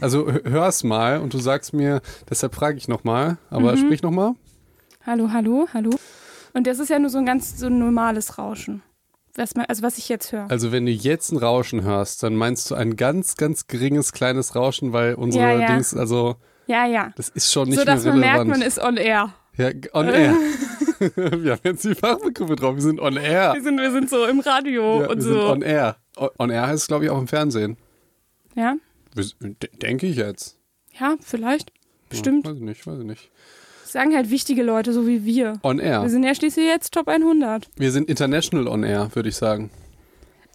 Also hör's mal und du sagst mir, deshalb frage ich nochmal, aber Mhm. sprich nochmal. Hallo, hallo, hallo. Und das ist ja nur so ein ganz so ein normales Rauschen. Was man, also was ich jetzt höre. Also wenn du jetzt ein Rauschen hörst, dann meinst du ein ganz, ganz geringes, kleines Rauschen, weil unsere Ja, ja. Dings, also Ja, ja. das ist schon nicht so dass mehr man merkt, man ist on air. ja, on air. wir haben jetzt die Fachbegriffe drauf, wir sind on air. Wir sind, wir sind so im Radio Ja, und wir sind so. on air. On air heißt es, glaube ich, auch im Fernsehen. Ja, Denke ich jetzt. ja, vielleicht. Bestimmt. Ja, weiß ich nicht, weiß ich nicht. Das sagen halt wichtige Leute, so wie wir. On air. Wir sind ja schließlich jetzt Top 100. Wir sind international on air, würde ich sagen.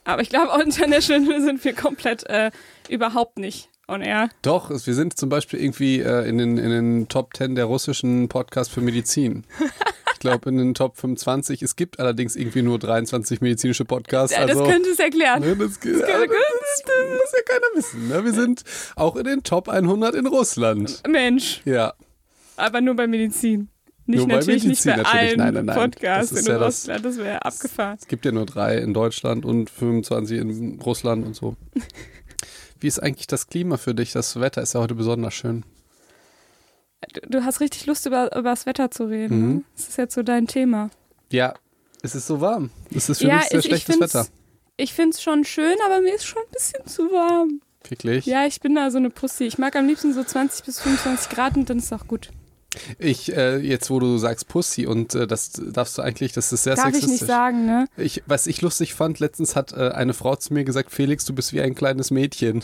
Aber ich glaube, auch international sind wir komplett äh, überhaupt nicht on air. Doch, wir sind zum Beispiel irgendwie äh, in, den, in den Top 10 der russischen Podcasts für Medizin. Ich glaube, in den Top 25. Es gibt allerdings irgendwie nur 23 medizinische Podcasts. Ja, also, das könnte es erklären. ne, das, das, das, muss ja keiner wissen. Ne? Wir sind auch in den Top 100 in Russland. Mensch, Ja, aber nur bei Medizin. Nicht Nur bei natürlich Medizin nicht bei natürlich. allen Nein, nein, nein. Podcasts Das in ja das- Russland. Das wäre abgefahren. es gibt ja nur drei in Deutschland und 25 in Russland und so. Wie ist eigentlich das Klima für dich? Das Wetter ist ja heute besonders schön. Du, hast richtig Lust, über, über das Wetter zu reden. Mhm. Ne? Das ist jetzt so dein Thema. Ja, es ist so warm. Es ist für ja, mich sehr ich, ich schlechtes find's, Wetter. ich finde es schon schön, aber mir ist schon ein bisschen zu warm. Wirklich. Ja, ich bin da so eine Pussy. Ich mag am liebsten so 20 bis 25 Grad und dann ist auch gut. Ich, äh, jetzt wo du sagst Pussy und äh, das darfst du eigentlich, das ist sehr Darf ich sexistisch. nicht sagen, ne? Ich, was ich lustig fand, letztens hat äh, eine Frau zu mir gesagt, Felix, du bist wie ein kleines Mädchen.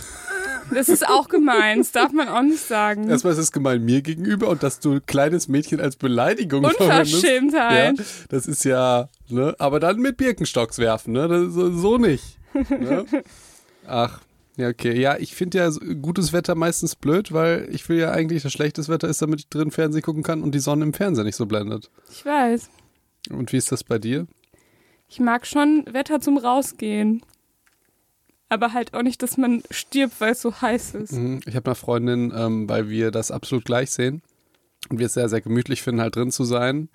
Das ist auch gemein. Das darf man auch nicht sagen. Erstmal ist es gemein mir gegenüber und dass du kleines Mädchen als Beleidigung verwendest. Unverschämtheit. Ja, das ist ja, ne? Aber dann mit Birkenstocks werfen, ne? Das, so, nicht. Ne? Ach, ja, okay. Ja, ich finde ja gutes Wetter meistens blöd, weil ich will ja eigentlich, dass schlechtes Wetter ist, damit ich drin Fernsehen gucken kann und die Sonne im Fernseher nicht so blendet. Ich weiß. Und wie ist das bei dir? Ich mag schon Wetter zum Rausgehen. Aber halt auch nicht, dass man stirbt, weil es so heiß ist. Mhm. Ich habe eine Freundin, ähm, weil wir das absolut gleich sehen und wir es sehr, sehr gemütlich finden, halt drin zu sein,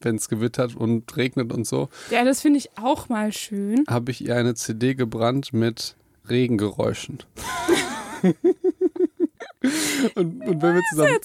wenn es gewittert und regnet und so, Ja, das finde ich auch mal schön. habe ich ihr eine CD gebrannt mit Regengeräuschen. und, und wenn wir zusammen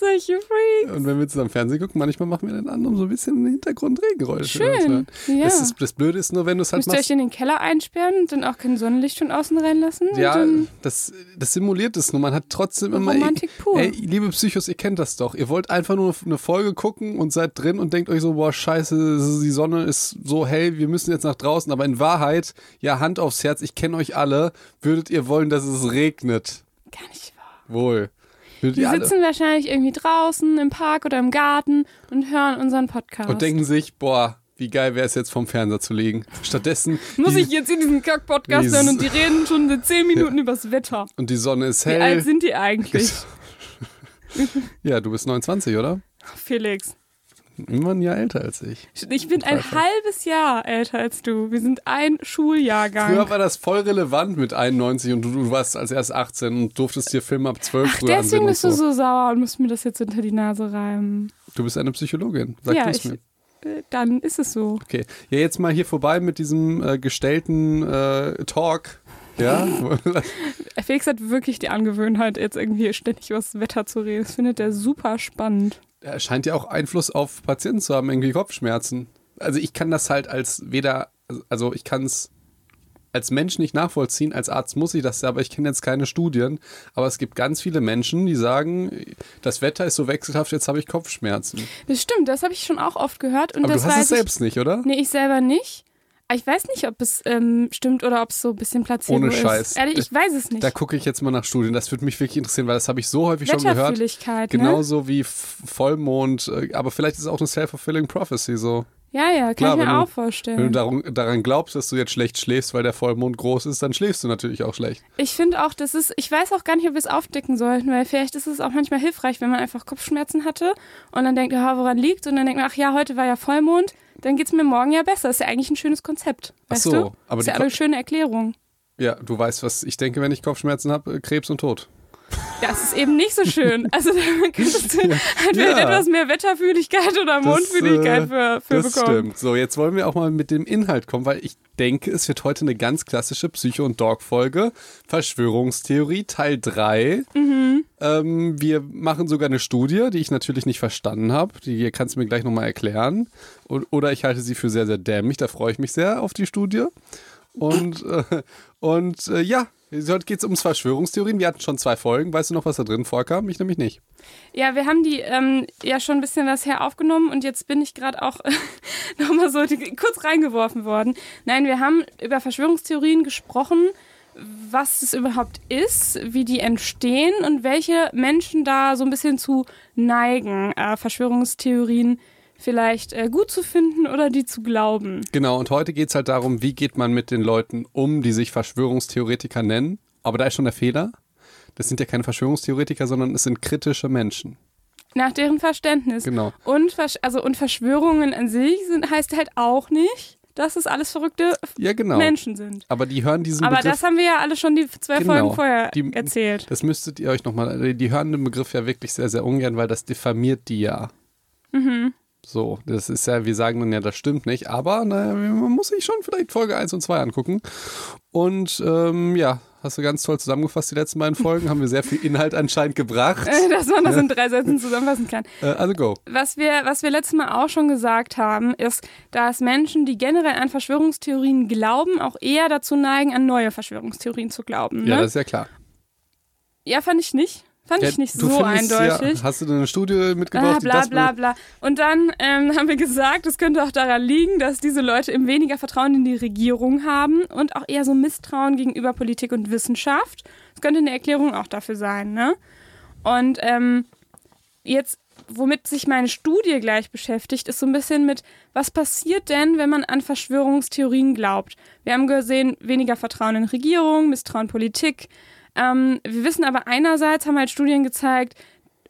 und wenn wir zusammen Fernsehen gucken, manchmal machen wir den anderen so ein bisschen im Hintergrund Regengeräusche. Schön. Ja. Das, ist, das Blöde ist nur, wenn du es halt Müsst ihr euch machst. in den Keller einsperren und dann auch kein Sonnenlicht von außen reinlassen? Ja, das, das simuliert es nur. Man hat trotzdem immer. Romantik pur. Ey, liebe Psychos, ihr kennt das doch. Ihr wollt einfach nur eine Folge gucken und seid drin und denkt euch so, boah, scheiße, die Sonne ist so hell, wir müssen jetzt nach draußen. Aber in Wahrheit, ja, Hand aufs Herz, ich kenne euch alle, würdet ihr wollen, dass es regnet. Gar nicht wahr. Wohl. Ihr alle. sitzen wahrscheinlich irgendwie draußen im Park oder im Garten und hören unseren Podcast. Und denken sich, boah, wie geil wäre es jetzt vom Fernseher zu liegen. Stattdessen. Muss die, ich jetzt in diesen Kack-Podcast hören und die reden schon seit 10 Minuten übers Wetter. Und die Sonne ist Wie hell. alt sind die eigentlich? ja, du bist 29, oder? Felix. Immer ein Jahr älter als ich. Ich bin ein halbes Jahr älter als du. Wir sind ein Schuljahrgang. Früher war das voll relevant mit 91 und du, du warst als erst 18 und durftest dir Filme ab 12 Ach, früher deswegen bist du so. so sauer und musst mir das jetzt unter die Nase reiben. Du bist eine Psychologin. Sag ja, du's ich, mir. äh, dann ist es so. Okay. Ja, jetzt mal hier vorbei mit diesem äh, gestellten äh, Talk. Ja, Felix hat wirklich die Angewohnheit, jetzt irgendwie ständig über das Wetter zu reden. Das findet er super spannend. Er scheint ja auch Einfluss auf Patienten zu haben, irgendwie Kopfschmerzen. Also ich kann das halt als weder, also ich kann es als Mensch nicht nachvollziehen, als Arzt muss ich das ja, aber ich kenne jetzt keine Studien. Aber es gibt ganz viele Menschen, die sagen, das Wetter ist so wechselhaft, jetzt habe ich Kopfschmerzen. Das stimmt, das habe ich schon auch oft gehört. Und aber das du hast es selbst nicht, oder? Ich, nee, ich selber nicht. Aber ich weiß nicht, ob es ähm, stimmt oder ob es so ein bisschen Placebo Ohne ist. Scheiß. Ehrlich, ich weiß es nicht. Da gucke ich jetzt mal nach Studien. Das würde mich wirklich interessieren, weil das habe ich so häufig schon gehört. Ne? Genauso wie Vollmond. äh, Aber vielleicht ist es auch eine self-fulfilling prophecy so. Ja, ja, kann Klar, ich wenn mir du- auch Wenn vorstellen. du darum, daran glaubst, dass du jetzt schlecht schläfst, weil der Vollmond groß ist, dann schläfst du natürlich auch schlecht. Ich finde auch, das ist, ich weiß auch gar nicht, ob wir es aufdecken sollten, weil vielleicht ist es auch manchmal hilfreich, wenn man einfach Kopfschmerzen hatte und dann denkt, ja, woran liegt? Und dann denkt man, ach ja, heute war ja Vollmond, dann geht es mir morgen ja besser. ist ja eigentlich ein schönes Konzept. Ach Weißt so, du? aber ist die ja eine schöne Erklärung. Ja, du weißt, was ich denke, wenn ich Kopfschmerzen habe, Krebs und Tod. Das ist eben nicht so schön. Also da könntest du halt Ja. etwas mehr Wetterfühligkeit oder Mondfühligkeit äh, für, für das bekommen. stimmt. So, jetzt wollen wir auch mal mit dem Inhalt kommen, weil ich denke, es wird heute eine ganz klassische Psycho- und Dog-Folge. Verschwörungstheorie, Teil 3. Mhm. Ähm, wir machen sogar eine Studie, die ich natürlich nicht verstanden habe. Die kannst du mir gleich nochmal erklären. Und, oder ich halte sie für sehr, sehr dämlich. Da freue ich mich sehr auf die Studie. Und, äh, und äh, ja, heute geht es ums Verschwörungstheorien. Wir hatten schon zwei Folgen. Weißt du noch, was da drin vorkam? Ich nämlich nicht. Ja, wir haben die ähm, ja schon ein bisschen was her aufgenommen und jetzt bin ich gerade auch nochmal so die, kurz reingeworfen worden. Nein, wir haben über Verschwörungstheorien gesprochen, was es überhaupt ist, wie die entstehen und welche Menschen da so ein bisschen zu neigen, äh, Verschwörungstheorien vielleicht äh, gut zu finden oder die zu glauben. Genau, und heute geht es halt darum, wie geht man mit den Leuten um, die sich Verschwörungstheoretiker nennen. Aber da ist schon der Fehler. Das sind ja keine Verschwörungstheoretiker, sondern es sind kritische Menschen. Nach deren Verständnis. Genau. Und, also, und Verschwörungen an sich sind, heißt halt auch nicht, dass es alles verrückte Ja, genau. Menschen sind. Aber die hören diesen Aber Begriff. das haben wir ja alle schon die zwei Genau. Folgen vorher Die- erzählt. Das müsstet ihr euch nochmal, die hören den Begriff ja wirklich sehr, sehr ungern, weil das diffamiert die ja. Mhm. So, das ist ja, wir sagen dann ja, das stimmt nicht, aber naja, man muss sich schon vielleicht Folge 1 und 2 angucken. Und ähm, ja, hast du ganz toll zusammengefasst, die letzten beiden Folgen, haben wir sehr viel Inhalt anscheinend gebracht. Dass man das in drei Sätzen zusammenfassen kann. Äh, also go. Was wir, was wir letztes Mal auch schon gesagt haben, ist, dass Menschen, die generell an Verschwörungstheorien glauben, auch eher dazu neigen, an neue Verschwörungstheorien zu glauben. Ne? Ja, Ja, das ist ja klar. fand ich nicht. Fand Ja, ich nicht so findest eindeutig. Ja, hast du denn eine Studie mitgebracht, Ah, bla bla bla. Und dann ähm, haben wir gesagt, es könnte auch daran liegen, dass diese Leute eben weniger Vertrauen in die Regierung haben und auch eher so Misstrauen gegenüber Politik und Wissenschaft. Das könnte eine Erklärung auch dafür sein, ne? Und ähm, jetzt, womit sich meine Studie gleich beschäftigt, ist so ein bisschen mit, was passiert denn, wenn man an Verschwörungstheorien glaubt? Wir haben gesehen, weniger Vertrauen in Regierung, Misstrauen Politik. Ähm, wir wissen aber einerseits, haben halt Studien gezeigt,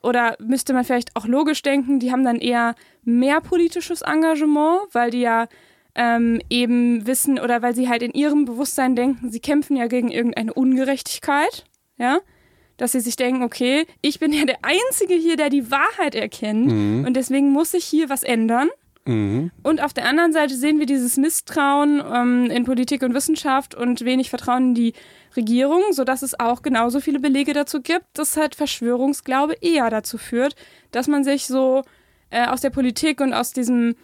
oder müsste man vielleicht auch logisch denken, die haben dann eher mehr politisches Engagement, weil die ja ähm, eben wissen oder weil sie halt in ihrem Bewusstsein denken, sie kämpfen ja gegen irgendeine Ungerechtigkeit, ja, dass sie sich denken, okay, ich bin ja der Einzige hier, der die Wahrheit erkennt und deswegen muss sich hier was ändern. Mhm. Und auf der anderen Seite sehen wir dieses Misstrauen ähm, in Politik und Wissenschaft und wenig Vertrauen in die Regierung, sodass es auch genauso viele Belege dazu gibt, dass halt Verschwörungsglaube eher dazu führt, dass man sich so äh, aus der Politik und aus diesem,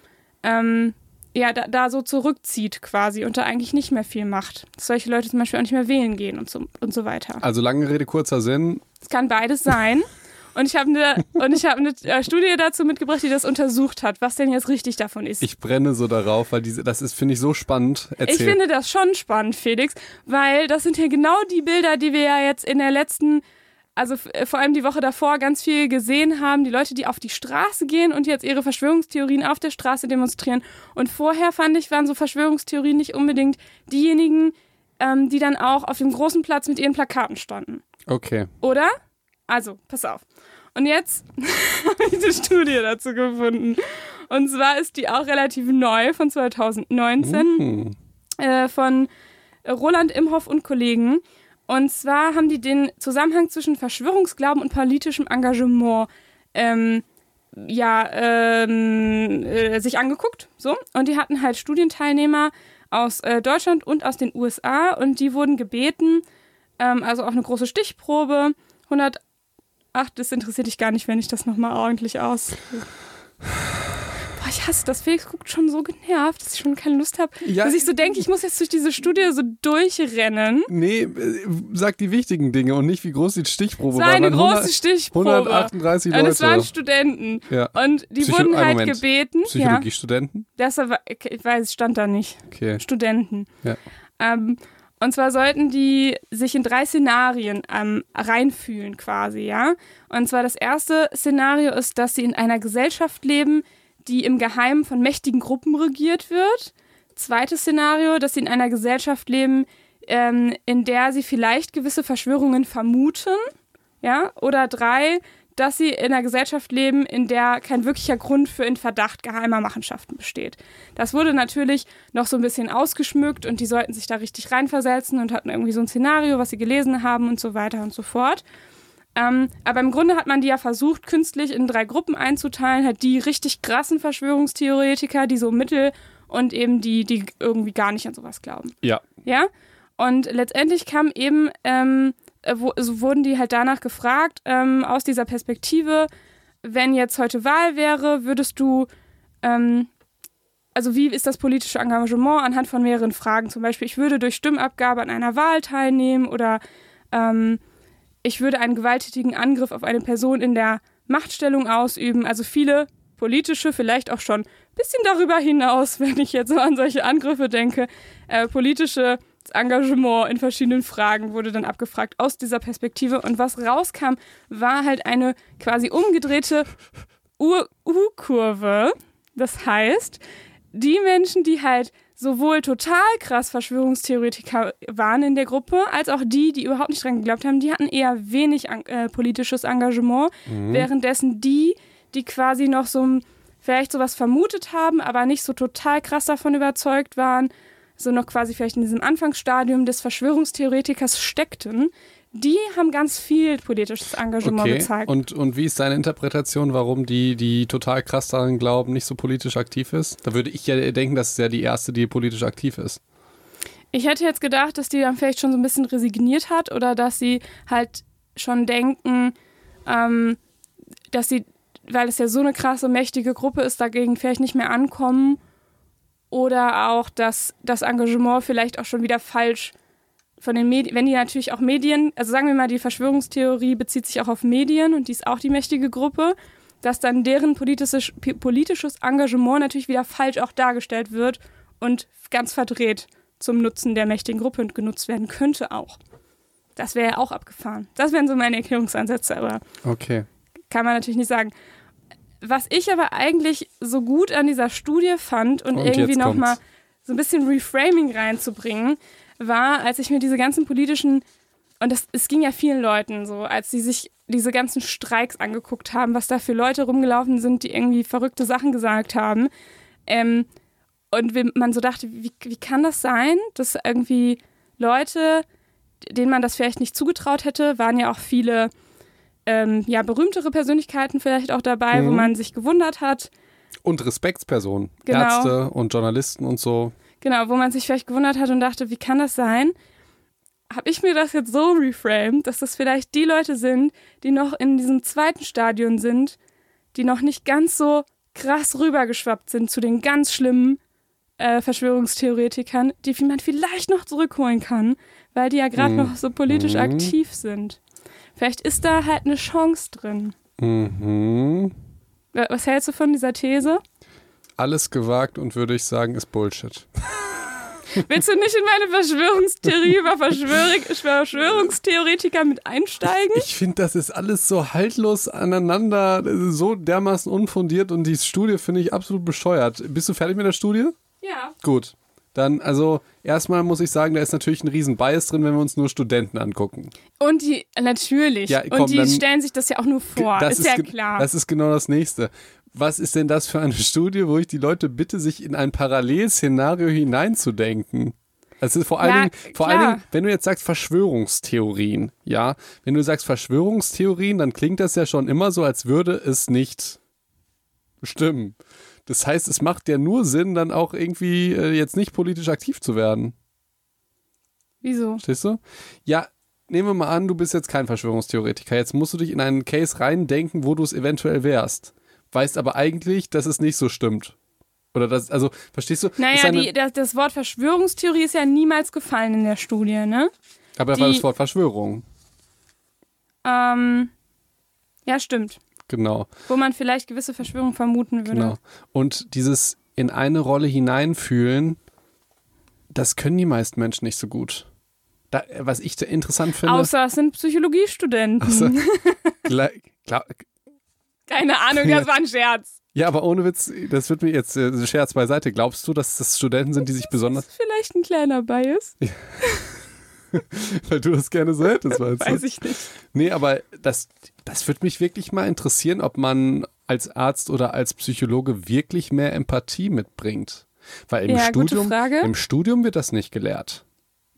ähm, ja, da, da so zurückzieht quasi und da eigentlich nicht mehr viel macht. Dass solche Leute zum Beispiel auch nicht mehr wählen gehen und so, und so weiter. Also lange Rede, kurzer Sinn. Es kann beides sein. Und ich habe eine und ich habe eine äh, Studie dazu mitgebracht, die das untersucht hat, was denn jetzt richtig davon ist. Ich brenne so darauf, weil diese, das ist, finde ich, so spannend. Erzähl. Ich finde das schon spannend, Felix, weil das sind ja genau die Bilder, die wir ja jetzt in der letzten, also äh, vor allem die Woche davor ganz viel gesehen haben. Die Leute, die auf die Straße gehen und jetzt ihre Verschwörungstheorien auf der Straße demonstrieren. Und vorher fand ich, waren so Verschwörungstheorien nicht unbedingt diejenigen, ähm, die dann auch auf dem großen Platz mit ihren Plakaten standen. okay. Oder? Also, pass auf. Und jetzt habe ich eine Studie dazu gefunden. Und zwar ist die auch relativ neu von 2019 Hm. äh, von Roland Imhoff und Kollegen. Und zwar haben die den Zusammenhang zwischen Verschwörungsglauben und politischem Engagement ähm, ja, ähm, äh, sich angeguckt. So. Und die hatten halt Studienteilnehmer aus äh, Deutschland und aus den USA und die wurden gebeten, ähm, also auch eine große Stichprobe, 100, ach, das interessiert dich gar nicht, wenn ich das nochmal ordentlich aus. Boah, ich hasse das. Felix guckt schon so genervt, dass ich schon keine Lust habe. Ja, dass ich so denke, ich muss jetzt durch diese Studie so durchrennen. Nee, äh, sag die wichtigen Dinge und nicht, wie groß die Stichprobe Es war war. eine große 100 Stichprobe. 138 Und es waren Leute. Studenten. Ja. Und die Psycho- wurden halt Moment. gebeten. Ja, Psychologiestudenten? das war, ich weiß, es stand da nicht. Okay. Studenten. Ja. Ähm, und zwar sollten die sich in drei Szenarien ähm, reinfühlen quasi, ja. Und zwar das erste Szenario ist, dass sie in einer Gesellschaft leben, die im Geheimen von mächtigen Gruppen regiert wird. Zweites Szenario, dass sie in einer Gesellschaft leben, ähm, in der sie vielleicht gewisse Verschwörungen vermuten, ja. Oder drei, dass sie in einer Gesellschaft leben, in der kein wirklicher Grund für in Verdacht geheimer Machenschaften besteht. Das wurde natürlich noch so ein bisschen ausgeschmückt und die sollten sich da richtig reinversetzen und hatten irgendwie so ein Szenario, was sie gelesen haben und so weiter und so fort. Ähm, aber im Grunde hat man die ja versucht, künstlich in drei Gruppen einzuteilen. Halt die richtig krassen Verschwörungstheoretiker, die so mittel und eben die, die irgendwie gar nicht an sowas glauben. Ja. Ja? Und letztendlich kam eben, ähm, äh, so wurden die halt danach gefragt, ähm, aus dieser Perspektive, wenn jetzt heute Wahl wäre, würdest du, ähm, also wie ist das politische Engagement anhand von mehreren Fragen? Zum Beispiel, ich würde durch Stimmabgabe an einer Wahl teilnehmen oder ähm, ich würde einen gewalttätigen Angriff auf eine Person in der Machtstellung ausüben. Also viele politische, vielleicht auch schon ein bisschen darüber hinaus, wenn ich jetzt so an solche Angriffe denke, äh, politische Engagement in verschiedenen Fragen wurde dann abgefragt aus dieser Perspektive. Und was rauskam, war halt eine quasi umgedrehte U-Kurve. Das heißt, die Menschen, die halt sowohl total krass Verschwörungstheoretiker waren in der Gruppe, als auch die, die überhaupt nicht dran geglaubt haben, die hatten eher wenig äh, politisches Engagement, mhm. währenddessen die, die quasi noch so vielleicht sowas vermutet haben, aber nicht so total krass davon überzeugt waren, so noch quasi vielleicht in diesem Anfangsstadium des Verschwörungstheoretikers steckten, die haben ganz viel politisches Engagement okay. gezeigt. Und, und wie ist deine Interpretation, warum die, die total krass daran glauben, nicht so politisch aktiv ist? Da würde ich ja denken, das ist ja die erste, die politisch aktiv ist. Ich hätte jetzt gedacht, dass die dann vielleicht schon so ein bisschen resigniert hat oder dass sie halt schon denken, ähm, dass sie, weil es ja so eine krasse, mächtige Gruppe ist, dagegen vielleicht nicht mehr ankommen. Oder auch, dass das Engagement vielleicht auch schon wieder falsch von den Medien, wenn die natürlich auch Medien, also sagen wir mal, die Verschwörungstheorie bezieht sich auch auf Medien und die ist auch die mächtige Gruppe, dass dann deren politisches, politisches Engagement natürlich wieder falsch auch dargestellt wird und ganz verdreht zum Nutzen der mächtigen Gruppe genutzt werden könnte auch. Das wäre ja auch abgefahren. Das wären so meine Erklärungsansätze, aber okay. kann man natürlich nicht sagen. Was ich aber eigentlich so gut an dieser Studie fand und, und irgendwie nochmal so ein bisschen Reframing reinzubringen, war, als ich mir diese ganzen politischen, und das, es ging ja vielen Leuten so, als sie sich diese ganzen Streiks angeguckt haben, was da für Leute rumgelaufen sind, die irgendwie verrückte Sachen gesagt haben. Ähm, und man so dachte, wie, wie kann das sein, dass irgendwie Leute, denen man das vielleicht nicht zugetraut hätte, waren ja auch viele ähm, ja, berühmtere Persönlichkeiten vielleicht auch dabei, mhm. wo man sich gewundert hat. Und Respektspersonen, genau. Ärzte und Journalisten und so. Genau, wo man sich vielleicht gewundert hat und dachte, wie kann das sein? Habe ich mir das jetzt so reframed, dass das vielleicht die Leute sind, die noch in diesem zweiten Stadion sind, die noch nicht ganz so krass rübergeschwappt sind zu den ganz schlimmen äh, Verschwörungstheoretikern, die man vielleicht noch zurückholen kann, weil die ja gerade mhm. noch so politisch mhm. aktiv sind. Vielleicht ist da halt eine Chance drin. Mhm. Was hältst du von dieser These? alles gewagt und würde ich sagen, ist Bullshit. Willst du nicht in meine Verschwörungstheorie über Verschwörungstheoretiker mit einsteigen? Ich finde, das ist alles so haltlos aneinander, so dermaßen unfundiert und die Studie finde ich absolut bescheuert. Bist du fertig mit der Studie? Ja. Gut. Dann, also, erstmal muss ich sagen, da ist natürlich ein riesen Bias drin, wenn wir uns nur Studenten angucken. Und die, natürlich. Ja, komm, und die dann, stellen sich das ja auch nur vor. Das ist, ist ja klar. Das ist genau das Nächste was ist denn das für eine Studie, wo ich die Leute bitte, sich in ein Parallelszenario hineinzudenken? Also vor allen, ja, Dingen, vor allen Dingen, wenn du jetzt sagst Verschwörungstheorien, ja, wenn du sagst Verschwörungstheorien, dann klingt das ja schon immer so, als würde es nicht stimmen. Das heißt, es macht ja nur Sinn, dann auch irgendwie äh, jetzt nicht politisch aktiv zu werden. Wieso? Stehst du? Ja, nehmen wir mal an, du bist jetzt kein Verschwörungstheoretiker. Jetzt musst du dich in einen Case reindenken, wo du es eventuell wärst weißt aber eigentlich, dass es nicht so stimmt. Oder das, also, verstehst du? Naja, die, das, das, Wort Verschwörungstheorie ist ja niemals gefallen in der Studie, ne? Aber da war das Wort Verschwörung. Ähm, ja, stimmt. Genau. Wo man vielleicht gewisse Verschwörungen vermuten würde. Genau. Und dieses in eine Rolle hineinfühlen, das können die meisten Menschen nicht so gut. Da, was ich interessant finde. Außer es sind Psychologiestudenten. Außer, klar, klar, keine Ahnung, das war ein Scherz. Ja, aber ohne Witz, das wird mir jetzt äh, Scherz beiseite. Glaubst du, dass das Studenten sind, die sich besonders. Das ist vielleicht ein kleiner Bias. Weil du das gerne so hättest, weißt du? Weiß ich nicht. Nee, aber das, das würde mich wirklich mal interessieren, ob man als Arzt oder als Psychologe wirklich mehr Empathie mitbringt. Weil im, ja, Studium, im Studium wird das nicht gelehrt.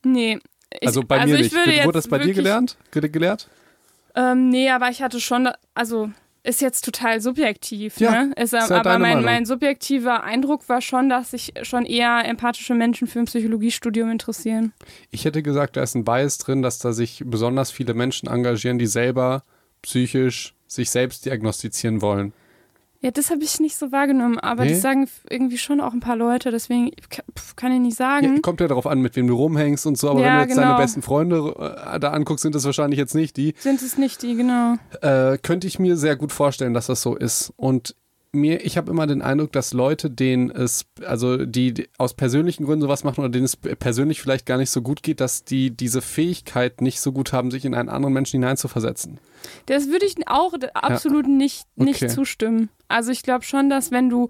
Nee. Ich, also bei also mir nicht. Wurde das bei dir gelernt? gelehrt? Ähm, nee, aber ich hatte schon, also ist jetzt total subjektiv, Ja, ne? Ist, ist halt aber mein, mein subjektiver Eindruck war schon, dass sich schon eher empathische Menschen für ein Psychologiestudium interessieren. Ich hätte gesagt, da ist ein Bias drin, dass da sich besonders viele Menschen engagieren, die selber psychisch sich selbst diagnostizieren wollen. Ja, das habe ich nicht so wahrgenommen, aber Nee? das sagen irgendwie schon auch ein paar Leute, deswegen pf, kann ich nicht Ja, sagen. kommt ja darauf an, mit wem du rumhängst und so, aber. Ja, wenn du jetzt deine genau. besten Freunde äh, da anguckst, sind das wahrscheinlich jetzt nicht die. Sind es nicht die, genau. Äh, könnte ich mir sehr gut vorstellen, dass das so ist. Und mir, ich habe immer den Eindruck, dass Leute, denen es, also die, aus persönlichen Gründen sowas machen oder denen es persönlich vielleicht gar nicht so gut geht, dass die diese Fähigkeit nicht so gut haben, sich in einen anderen Menschen hineinzuversetzen. Das würde ich auch absolut nicht, nicht Okay. zustimmen. Also ich glaube schon, dass wenn du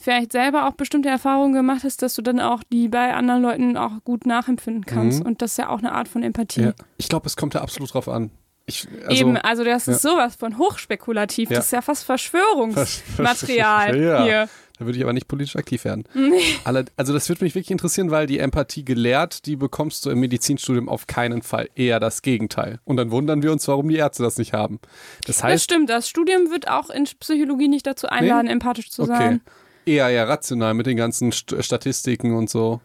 vielleicht selber auch bestimmte Erfahrungen gemacht hast, dass du dann auch die bei anderen Leuten auch gut nachempfinden kannst. Mhm. Und das ist ja auch eine Art von Empathie. Ja. Ich glaube, es kommt da absolut drauf an. Ich, also, Eben, also das ist ja. sowas von hochspekulativ. Ja. Das ist ja fast Vers- Verschwörungsmaterial Ja. hier. Da würde ich aber nicht politisch aktiv werden. Alle, also das würde mich wirklich interessieren, weil die Empathie gelehrt, die bekommst du im Medizinstudium auf keinen Fall. Eher das Gegenteil. Und dann wundern wir uns, warum die Ärzte das nicht haben. Das Das heißt, stimmt, das Studium wird auch in Psychologie nicht dazu einladen, empathisch zu okay, sein. eher ja rational mit den ganzen St Statistiken und so.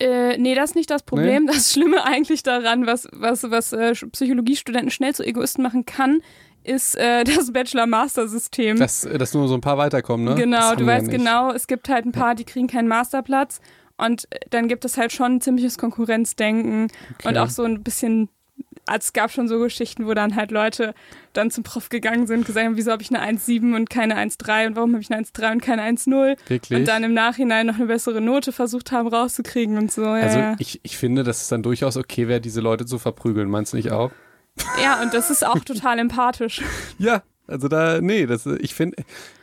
Äh, nee, das ist nicht das Problem. Das Schlimme eigentlich daran, was, was, was äh, Psychologiestudenten schnell zu Egoisten machen kann, ist äh, das Bachelor-Master-System. Dass, dass nur so ein paar weiterkommen, ne? Genau, du ja weißt nicht. genau, es gibt halt ein paar, die kriegen keinen Masterplatz und äh, dann gibt es halt schon ein ziemliches Konkurrenzdenken Okay. und auch so ein bisschen, es gab schon so Geschichten, wo dann halt Leute dann zum Prof gegangen sind und gesagt haben, wieso habe ich eine 1,7 und keine 1,3 und warum habe ich eine 1,3 und keine 1,0 Wirklich? und dann im Nachhinein noch eine bessere Note versucht haben rauszukriegen und so. Ja, also ich, ich finde, dass es dann durchaus okay wäre, diese Leute zu verprügeln. Meinst du nicht auch? ja, und das ist auch total empathisch. Ja, also da, nee, das, ich finde,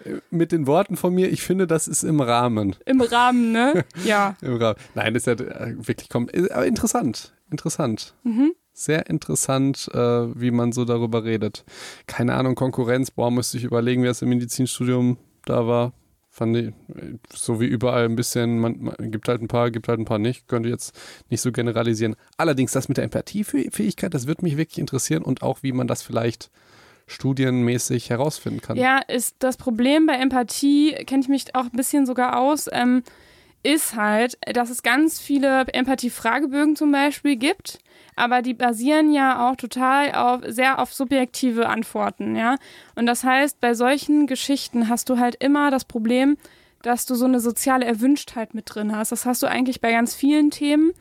äh, mit den Worten von mir, ich finde, das ist im Rahmen. Im Rahmen, ne? Ja. Im Rahmen. Nein, das ist ja äh, wirklich, kom- äh, aber interessant, interessant. Mhm. Sehr interessant, äh, wie man so darüber redet. Keine Ahnung, Konkurrenz, boah, müsste ich überlegen, wie das im Medizinstudium da war. Fand ich, so wie überall ein bisschen, man, man gibt halt ein paar, gibt halt ein paar nicht. Könnte jetzt nicht so generalisieren. Allerdings das mit der Empathiefähigkeit, das wird mich wirklich interessieren und auch, wie man das vielleicht studienmäßig herausfinden kann. Ja, ist das Problem bei Empathie, kenne ich mich auch ein bisschen sogar aus, ähm, ist halt, dass es ganz viele Empathie-Fragebögen zum Beispiel gibt, aber die basieren ja auch total auf, sehr auf subjektive Antworten, ja. Und das heißt, bei solchen Geschichten hast du halt immer das Problem, dass du so eine soziale Erwünschtheit mit drin hast. Das hast du eigentlich bei ganz vielen Themen,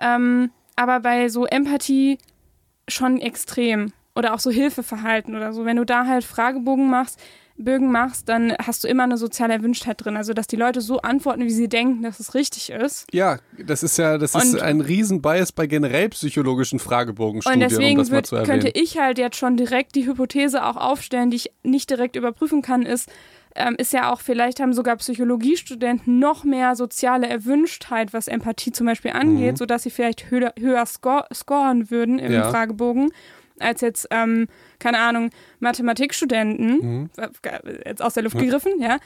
ähm, aber bei so Empathie schon extrem. Oder auch so Hilfeverhalten oder so. Wenn du da halt Fragebogen machst, Bögen machst, dann hast du immer eine soziale Erwünschtheit drin. Also, dass die Leute so antworten, wie sie denken, dass es richtig ist. Ja, das ist ja, das ist Und- ein Riesenbias bei generell psychologischen Und Fragebogenstudien, deswegen um das mal würd, zu erwähnen. könnte ich halt jetzt schon direkt die Hypothese auch aufstellen, die ich nicht direkt überprüfen kann, ist, ähm, ist ja auch, vielleicht haben sogar Psychologiestudenten noch mehr soziale Erwünschtheit, was Empathie zum Beispiel angeht, Mhm. sodass sie vielleicht höher, höher sco scoren würden im Ja. Fragebogen, als jetzt, ähm, keine Ahnung, Mathematikstudenten, Mhm. jetzt aus der Luft Ja. gegriffen, ja.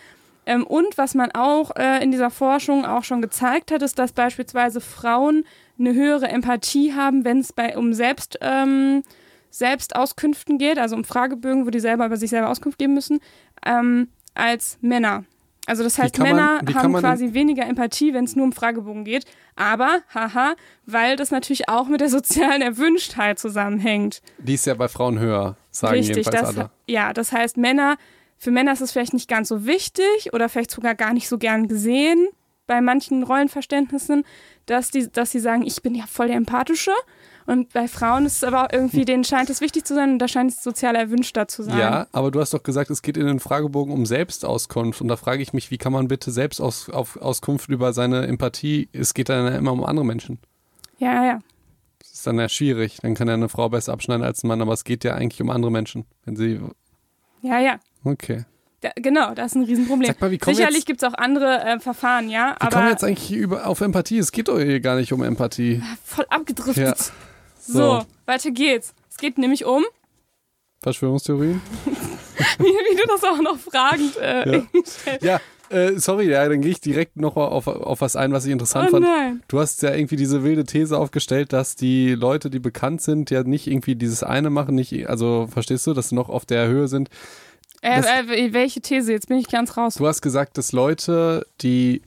Ähm, und was man auch äh, in dieser Forschung auch schon gezeigt hat, ist, dass beispielsweise Frauen eine höhere Empathie haben, wenn es bei um Selbst, ähm, Selbstauskünften geht, also um Fragebögen, wo die selber über sich selber Auskunft geben müssen, ähm, als Männer. Also das heißt, man- Männer kann haben man quasi weniger Empathie, wenn es nur um Fragebogen geht. Aber, haha, weil das natürlich auch mit der sozialen Erwünschtheit zusammenhängt. Die ist ja bei Frauen höher, sagen Richtig, jedenfalls das, alle. ja, das heißt, Männer, für Männer ist es vielleicht nicht ganz so wichtig oder vielleicht sogar gar nicht so gern gesehen bei manchen Rollenverständnissen, dass, die, dass sie sagen, ich bin ja voll der Empathische. Und bei Frauen ist es aber auch irgendwie, denen scheint es wichtig zu sein und da scheint es sozial erwünschter zu sein. Ja, aber du hast doch gesagt, es geht in den Fragebogen um Selbstauskunft. Und da frage ich mich, wie kann man bitte Selbstauskunft über seine Empathie, es geht dann ja immer um andere Menschen. ja, ja. Das ist dann ja schwierig. Dann kann ja eine Frau besser abschneiden als ein Mann, aber es geht ja eigentlich um andere Menschen. Wenn sie. Ja, ja. Okay. Da, genau, das ist ein Riesenproblem. Mal, wie kommen Sicherlich gibt es auch andere äh, Verfahren, ja, Wir kommen aber jetzt eigentlich über, auf Empathie. Es geht doch hier gar nicht um Empathie. voll abgedriftet. Ja. So. So. weiter geht's. Es geht nämlich um, Verschwörungstheorien? wie, wie du das auch noch fragend äh, Ja. Ja, Äh, sorry, ja, dann gehe ich direkt noch auf, auf was ein, was ich interessant Oh fand. nein. Du hast ja irgendwie diese wilde These aufgestellt, dass die Leute, die bekannt sind, ja nicht irgendwie dieses eine machen, nicht, also verstehst du, dass sie noch auf der Höhe sind. Äh, Das- äh, welche These? Jetzt bin ich ganz raus. Du hast gesagt, dass Leute, die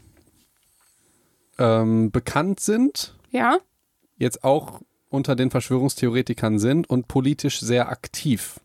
ähm, bekannt sind, Ja? jetzt auch unter den Verschwörungstheoretikern sind und politisch sehr aktiv.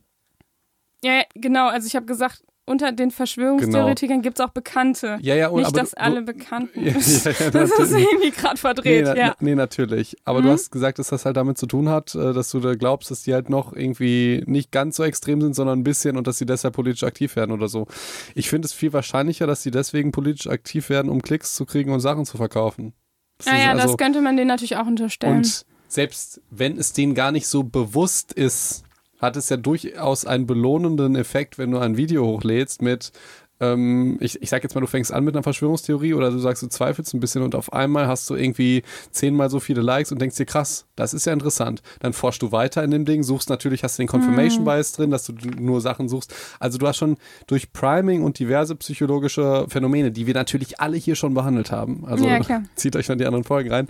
Ja, ja, genau. Also ich habe gesagt, unter den Verschwörungstheoretikern gibt es auch Bekannte. Ja, ja, und Nicht, dass du, alle Bekannten. Ja, ja, ja, das ist irgendwie gerade Nee, verdreht, na, ja. nee, natürlich. Aber Mhm. du hast gesagt, dass das halt damit zu tun hat, äh, dass du da glaubst, dass die halt noch irgendwie nicht ganz so extrem sind, sondern ein bisschen und dass sie deshalb politisch aktiv werden oder so. Ich finde es viel wahrscheinlicher, dass sie deswegen politisch aktiv werden, um Klicks zu kriegen und Sachen zu verkaufen. Das ist Naja, also- das könnte man denen natürlich auch unterstellen. Und selbst wenn es denen gar nicht so bewusst ist, hat es ja durchaus einen belohnenden Effekt, wenn du ein Video hochlädst mit, ähm, ich, ich sag jetzt mal, du fängst an mit einer Verschwörungstheorie oder du sagst, du zweifelst ein bisschen und auf einmal hast du irgendwie zehnmal so viele Likes und denkst dir, krass, das ist ja interessant. Dann forschst du weiter in dem Ding, suchst natürlich, hast du den Confirmation Bias drin, dass du nur Sachen suchst. Also du hast schon durch Priming und diverse psychologische Phänomene, die wir natürlich alle hier schon behandelt haben. Also Ja, zieht euch mal die anderen Folgen rein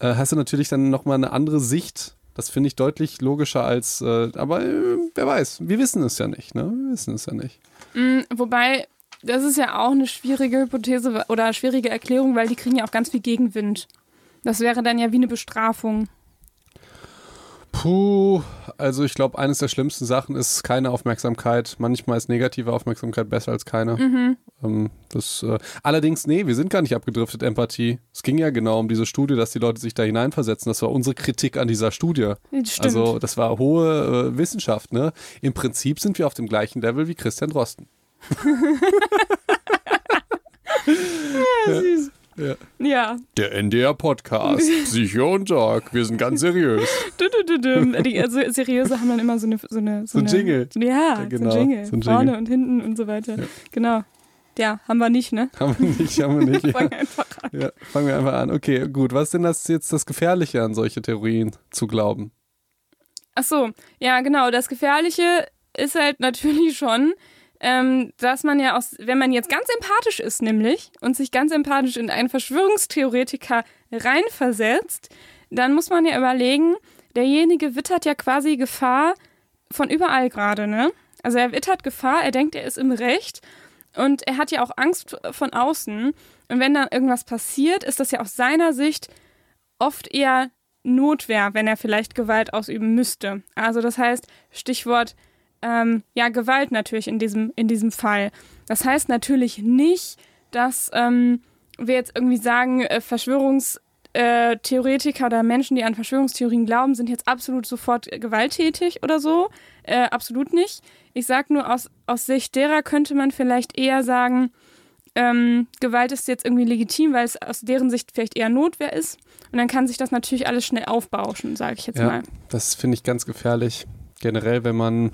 äh, hast du natürlich dann nochmal eine andere Sicht. Das finde ich deutlich logischer als, äh, aber äh, wer weiß, wir wissen es ja nicht, ne? Wir wissen es ja nicht. Mm, Wobei, das ist ja auch eine schwierige Hypothese oder schwierige Erklärung, weil die kriegen ja auch ganz viel Gegenwind. Das wäre dann ja wie eine Bestrafung. Puh, also ich glaube, eines der schlimmsten Sachen ist keine Aufmerksamkeit. Manchmal ist negative Aufmerksamkeit besser als keine. Mhm. Ähm, das, äh, allerdings, nee, wir sind gar nicht abgedriftet, Empathie. Es ging ja genau um diese Studie, dass die Leute sich da hineinversetzen. Das war unsere Kritik an dieser Studie. Stimmt. Also das war hohe äh, Wissenschaft, ne? Im Prinzip sind wir auf dem gleichen Level wie Christian Drosten. Süß. Ja. Ja. Der NDR-Podcast, Psycho und Talk. Wir sind ganz seriös. Die also seriöse haben dann immer so eine so eine So ein eine, Jingle. Ja, Ja, genau, so ein Jingle. so ein Vorne Jingle. und hinten und so weiter. Ja. Genau. Ja, haben wir nicht, ne? Haben wir nicht, haben wir nicht. Ja. Fang einfach an. Ja, fangen wir einfach an. Okay, gut. Was ist denn das jetzt das Gefährliche an solche Theorien zu glauben? Ach so, ja, genau. Das Gefährliche ist halt natürlich schon, ähm, dass man ja aus, wenn man jetzt ganz empathisch ist, nämlich, und sich ganz empathisch in einen Verschwörungstheoretiker reinversetzt, dann muss man ja überlegen, derjenige wittert ja quasi Gefahr von überall gerade, ne? Also er wittert Gefahr, er denkt, er ist im Recht und er hat ja auch Angst von außen. Und wenn dann irgendwas passiert, ist das ja aus seiner Sicht oft eher Notwehr, wenn er vielleicht Gewalt ausüben müsste. Also das heißt, Stichwort, ähm, ja, Gewalt natürlich in diesem, in diesem Fall. Das heißt natürlich nicht, dass ähm, wir jetzt irgendwie sagen, äh, Verschwörungstheoretiker oder Menschen, die an Verschwörungstheorien glauben, sind jetzt absolut sofort äh, gewalttätig oder so. Äh, absolut nicht. Ich sag nur, aus, aus Sicht derer könnte man vielleicht eher sagen, ähm, Gewalt ist jetzt irgendwie legitim, weil es aus deren Sicht vielleicht eher Notwehr ist. Und dann kann sich das natürlich alles schnell aufbauschen, sage ich jetzt Ja, mal. das finde ich ganz gefährlich. Generell, wenn man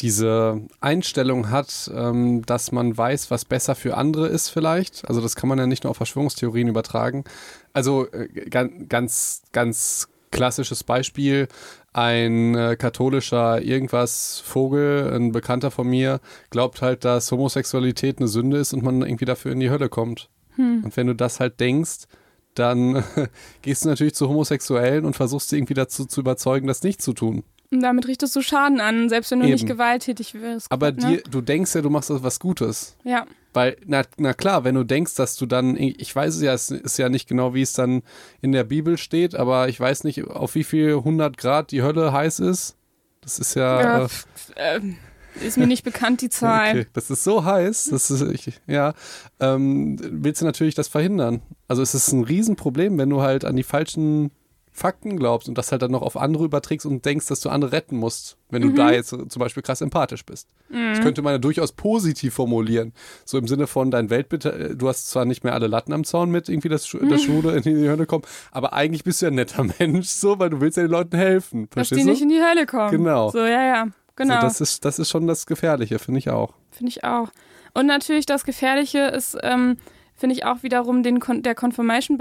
diese Einstellung hat, ähm, dass man weiß, was besser für andere ist vielleicht. Also das kann man ja nicht nur auf Verschwörungstheorien übertragen. Also äh, ganz, ganz, klassisches Beispiel. Ein äh, katholischer irgendwas Vogel, ein Bekannter von mir, glaubt halt, dass Homosexualität eine Sünde ist und man irgendwie dafür in die Hölle kommt. Hm. Und wenn du das halt denkst, dann gehst du natürlich zu Homosexuellen und versuchst sie irgendwie dazu zu überzeugen, das nicht zu tun. Und damit richtest du Schaden an, selbst wenn du nicht Eben. gewalttätig wirst. Aber ne? dir, du denkst ja, du machst was Gutes. Ja, Weil, na, na klar, wenn du denkst, dass du dann, ich weiß es ja, es ist ja nicht genau, wie es dann in der Bibel steht, aber ich weiß nicht, auf wie viel 100 Grad die Hölle heiß ist. Das ist ja, ja äh, ähm, ist mir nicht bekannt, die Zahl. okay, das ist so heiß, das ist, ich, ja, ähm, willst du natürlich das verhindern. Also es ist ein Riesenproblem, wenn du halt an die falschen Fakten glaubst und das halt dann noch auf andere überträgst und denkst, dass du andere retten musst, wenn du da jetzt zum Beispiel krass empathisch bist. Das könnte man ja durchaus positiv formulieren. So im Sinne von dein Weltbild, äh, du hast zwar nicht mehr alle Latten am Zaun mit, irgendwie das, Schu- das Schwule in die Hölle kommen, aber eigentlich bist du ja ein netter Mensch, so, weil du willst ja den Leuten helfen. Dass die du? nicht in die Hölle kommen. Genau. So, ja, ja. Genau. So, das, ist, das ist schon das Gefährliche, finde ich auch. Finde ich auch. Und natürlich das Gefährliche ist, ähm, finde ich auch wiederum den, Kon der Confirmation,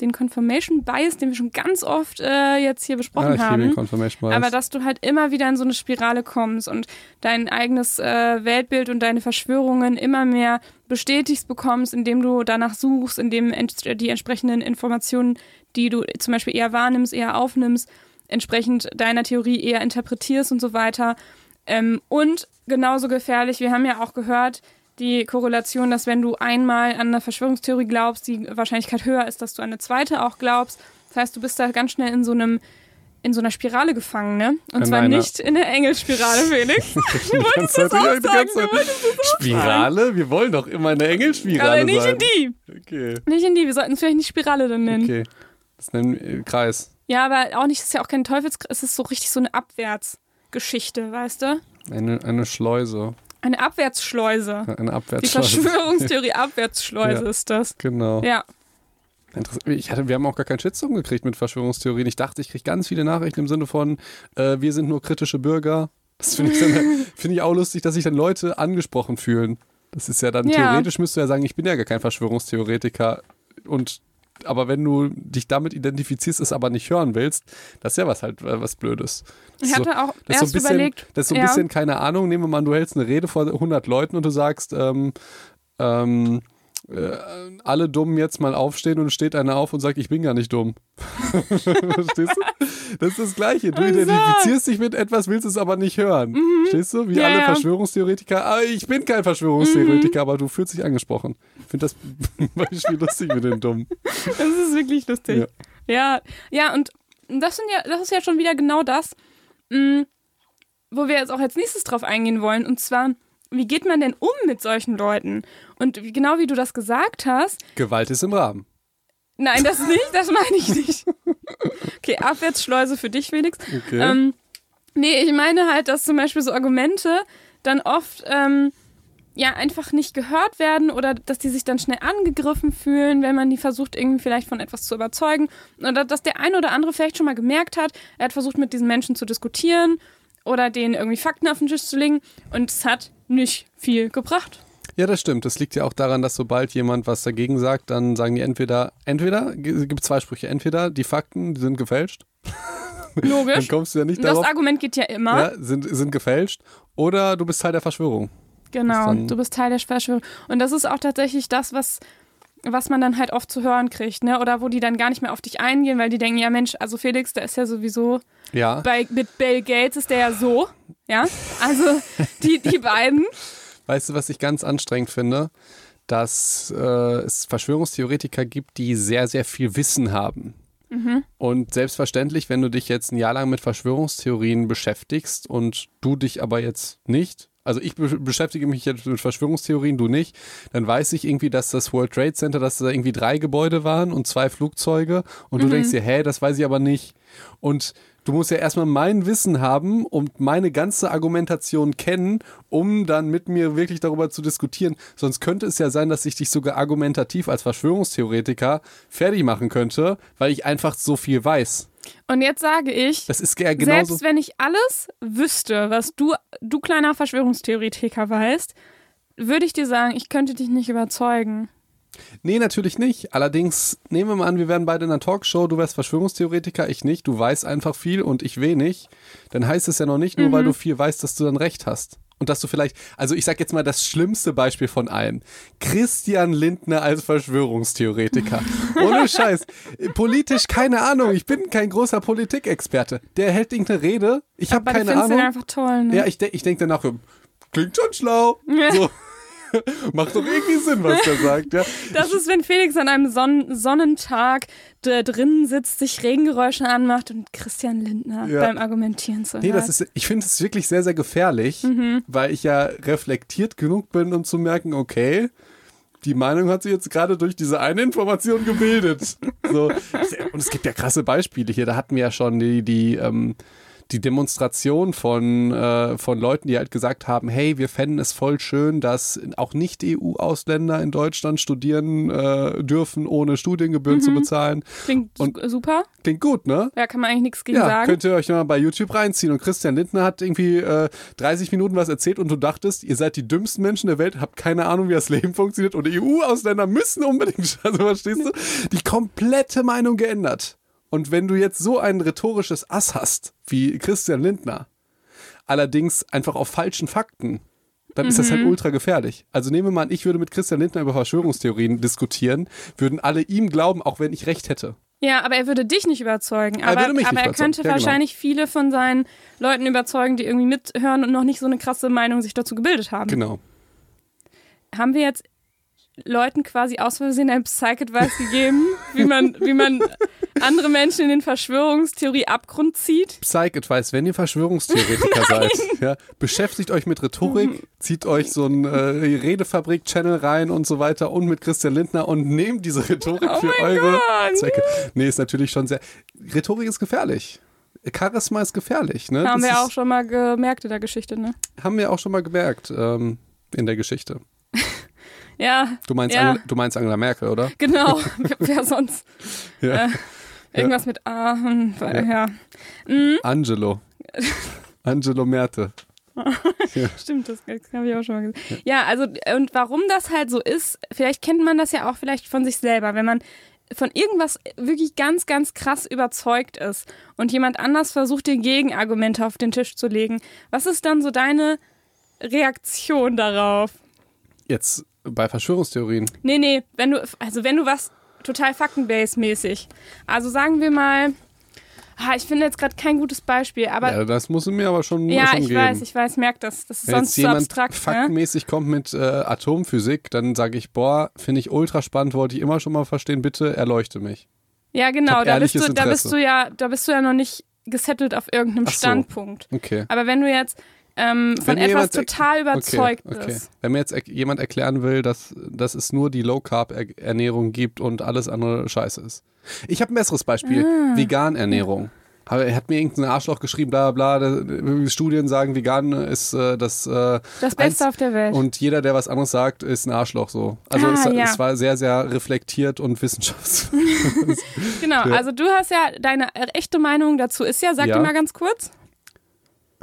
den Confirmation Bias, den wir schon ganz oft äh, jetzt hier besprochen Ah, ich haben. den Confirmation Bias. Aber dass du halt immer wieder in so eine Spirale kommst und dein eigenes äh, Weltbild und deine Verschwörungen immer mehr bestätigst bekommst, indem du danach suchst, indem die entsprechenden Informationen, die du zum Beispiel eher wahrnimmst, eher aufnimmst, entsprechend deiner Theorie eher interpretierst und so weiter. Ähm, und genauso gefährlich, wir haben ja auch gehört, die Korrelation, dass wenn du einmal an eine Verschwörungstheorie glaubst, die Wahrscheinlichkeit höher ist, dass du an eine zweite auch glaubst. Das heißt, du bist da ganz schnell in so einem in so einer Spirale gefangen, ne? Und In zwar einer- nicht in der Engelspirale, Felix. Zeit, ja, die ganze Zeit. Spirale? Wir wollen doch immer eine Engelspirale Aber nicht sein. in die. Okay, Nicht in die. Wir sollten es vielleicht nicht Spirale dann nennen. okay. Das nennen wir äh, Kreis. Ja, aber auch nicht, es ist ja auch kein Teufelskreis, es ist so richtig so eine Abwärtsgeschichte, weißt du? Eine, eine Schleuse. Eine Abwärtsschleuse. Eine Die Abwärtsschleuse. Verschwörungstheorie Abwärtsschleuse Ja. ist das. Genau. Ja. Ich hatte, wir haben auch gar keinen Shitstorm gekriegt mit Verschwörungstheorien. Ich dachte, ich kriege ganz viele Nachrichten im Sinne von, äh, wir sind nur kritische Bürger. Das finde ich, dann- finde ich auch lustig, dass sich dann Leute angesprochen fühlen. Das ist ja dann Ja. theoretisch, müsst du ja sagen, ich bin ja gar kein Verschwörungstheoretiker. Und aber wenn du dich damit identifizierst, es aber nicht hören willst, das ist ja was halt äh, was Blödes. Das Ich ist so- hatte auch ist so ein erst bisschen, überlegt. das ist so ein ja. bisschen, keine Ahnung, nehmen wir mal, an, du hältst eine Rede vor 100 Leuten und du sagst, ähm, ähm, äh, alle Dummen jetzt mal aufstehen und steht einer auf und sagt, ich bin gar nicht dumm. Verstehst du? Das ist das Gleiche. Du so. identifizierst dich mit etwas, willst es aber nicht hören. Verstehst du? Wie Ja, alle ja. Verschwörungstheoretiker. Ah, ich bin kein Verschwörungstheoretiker, aber du fühlst dich angesprochen. Ich finde das Beispiel lustig mit den Dummen. Das ist wirklich lustig. Ja, ja, und das sind ja, das ist ja schon wieder genau das, mh, wo wir jetzt auch als nächstes drauf eingehen wollen. Und zwar, wie geht man denn um mit solchen Leuten? Und genau wie du das gesagt hast, Gewalt ist im Rahmen. nein, das nicht, das meine ich nicht. Okay, Abwärtsschleuse für dich, Felix. Okay. Ähm, nee, ich meine halt, dass zum Beispiel so Argumente dann oft ähm, ja einfach nicht gehört werden oder dass die sich dann schnell angegriffen fühlen, wenn man die versucht, irgendwie vielleicht von etwas zu überzeugen. Oder dass der eine oder andere vielleicht schon mal gemerkt hat, er hat versucht, mit diesen Menschen zu diskutieren oder denen irgendwie Fakten auf den Tisch zu legen und es hat nicht viel gebracht. Ja, das stimmt. Das liegt ja auch daran, dass sobald jemand was dagegen sagt, dann sagen die entweder, entweder, es gibt zwei Sprüche, entweder die Fakten die sind gefälscht, dann Logisch. kommst du ja nicht Das darauf, Argument geht ja immer. ja, sind, sind gefälscht, oder du bist Teil der Verschwörung. Genau, dann- du bist Teil der Verschwörung. Und das ist auch tatsächlich das, was, was man dann halt oft zu hören kriegt, ne? Oder wo die dann gar nicht mehr auf dich eingehen, weil die denken, ja Mensch, also Felix, der ist ja sowieso, Ja, bei mit Bill Gates ist der ja so, ja? Also die, die beiden. weißt du, was ich ganz anstrengend finde? Dass äh, es Verschwörungstheoretiker gibt, die sehr, sehr viel Wissen haben. Und selbstverständlich, wenn du dich jetzt ein Jahr lang mit Verschwörungstheorien beschäftigst und du dich aber jetzt nicht, also ich be beschäftige mich jetzt mit Verschwörungstheorien, du nicht, dann weiß ich irgendwie, dass das World Trade Center, dass da irgendwie drei Gebäude waren und zwei Flugzeuge und du denkst dir, hä, das weiß ich aber nicht. Und du musst ja erstmal mein Wissen haben und meine ganze Argumentation kennen, um dann mit mir wirklich darüber zu diskutieren. Sonst könnte es ja sein, dass ich dich sogar argumentativ als Verschwörungstheoretiker fertig machen könnte, weil ich einfach so viel weiß. Und jetzt sage ich, Das ist ja genauso. selbst wenn ich alles wüsste, was du, du kleiner Verschwörungstheoretiker weißt, würde ich dir sagen, ich könnte dich nicht überzeugen. Nee, natürlich nicht. Allerdings nehmen wir mal an, wir wären beide in einer Talkshow, du wärst Verschwörungstheoretiker, ich nicht, du weißt einfach viel und ich wenig. Dann heißt es ja noch nicht nur, weil du viel weißt, dass du dann recht hast. Und dass du vielleicht, also ich sag jetzt mal das schlimmste Beispiel von allen. Christian Lindner als Verschwörungstheoretiker. Ohne Scheiß. Politisch keine Ahnung. Ich bin kein großer Politikexperte. Der hält irgendeine Rede. Ich habe keine Ahnung. den einfach toll, ne? Ja, ich, ich denke danach, klingt schon schlau. So. Macht doch irgendwie Sinn, was der sagt, ja. Das ist, wenn Felix an einem Son Sonnentag drinnen sitzt, sich Regengeräusche anmacht und Christian Lindner Ja. beim Argumentieren zu Nee, das ist, ich finde es wirklich sehr, sehr gefährlich, Mhm. weil ich ja reflektiert genug bin, um zu merken, okay, die Meinung hat sich jetzt gerade durch diese eine Information gebildet. So. Und es gibt ja krasse Beispiele hier. Da hatten wir ja schon die, die, ähm, die Demonstration von, äh, von Leuten, die halt gesagt haben, hey, wir fänden es voll schön, dass auch Nicht-EU-Ausländer in Deutschland studieren äh, dürfen, ohne Studiengebühren zu bezahlen. Klingt Und- su- super. Klingt gut, ne? Ja, kann man eigentlich nichts gegen Ja, sagen. könnt ihr euch mal bei YouTube reinziehen. Und Christian Lindner hat irgendwie äh, 30 Minuten was erzählt und du dachtest, ihr seid die dümmsten Menschen der Welt, habt keine Ahnung, wie das Leben funktioniert und EU-Ausländer müssen unbedingt, also verstehst du, die komplette Meinung geändert. Und wenn du jetzt so ein rhetorisches Ass hast, wie Christian Lindner, allerdings einfach auf falschen Fakten, dann ist das halt ultra gefährlich. Also nehmen wir mal an, ich würde mit Christian Lindner über Verschwörungstheorien diskutieren, würden alle ihm glauben, auch wenn ich recht hätte. Ja, aber er würde dich nicht überzeugen. Er Aber, würde mich aber nicht er könnte überzeugen. Ja, genau. wahrscheinlich viele von seinen Leuten überzeugen, die irgendwie mithören und noch nicht so eine krasse Meinung sich dazu gebildet haben. Genau. Haben wir jetzt Leuten quasi aus Versehen ein Psych-Advice gegeben, wie man, wie man andere Menschen in den Verschwörungstheorie-Abgrund zieht? Psych-Advice, wenn ihr Verschwörungstheoretiker seid, ja, beschäftigt euch mit Rhetorik, zieht euch so ein äh, Redefabrik-Channel rein und so weiter und mit Christian Lindner und nehmt diese Rhetorik Oh für eure Gott. Zwecke. Nee, ist natürlich schon sehr. Rhetorik ist gefährlich. Charisma ist gefährlich, ne? Haben Das wir auch schon mal gemerkt in der Geschichte, ne? haben wir auch schon mal gemerkt ähm, in der Geschichte. Ja, Du meinst, Ja. Angela, du meinst Angela Merkel, oder? genau. Wer sonst? Ja. Äh, irgendwas mit A. Hm, ja. Angelo. Angelo Merte. Stimmt, das habe ich auch schon mal gesehen. Ja, also und warum das halt so ist, vielleicht kennt man das ja auch vielleicht von sich selber, wenn man von irgendwas wirklich ganz, ganz krass überzeugt ist und jemand anders versucht, dir Gegenargumente auf den Tisch zu legen. Was ist dann so deine Reaktion darauf? Jetzt bei Verschwörungstheorien. Nee, nee, wenn du, also wenn du was total faktenbase-mäßig. Also sagen wir mal, ah, ich finde jetzt gerade kein gutes Beispiel, aber Ja, das muss mir aber schon, ja, schon ich geben. weiß, ich weiß, merk das. Das ist Wenn sonst jetzt jemand abstrakt. Ne? faktenmäßig kommt mit äh, Atomphysik, dann sage ich, boah, finde ich ultra spannend, wollte ich immer schon mal verstehen, bitte erleuchte mich. Ja, genau, da bist, du, da bist du ja, da bist du ja noch nicht gesettelt auf irgendeinem so. Standpunkt. Okay. Aber wenn du jetzt ähm, von etwas total überzeugt okay, okay. bist. Wenn mir jetzt er jemand erklären will, dass, dass es nur die Low-Carb-Ernährung gibt und alles andere scheiße ist. Ich habe ein besseres Beispiel. Ah. Vegan-Ernährung. Aber er hat mir irgendein Arschloch geschrieben, bla bla bla. da- Studien sagen, vegan ist äh, das äh, Das Beste auf der Welt. Und jeder, der was anderes sagt, ist ein Arschloch so. Also Ah, es, ja. es war sehr, sehr reflektiert und wissenschafts. genau, Ja. also du hast ja deine echte Meinung dazu ist ja, sag Ja. dir mal ganz kurz.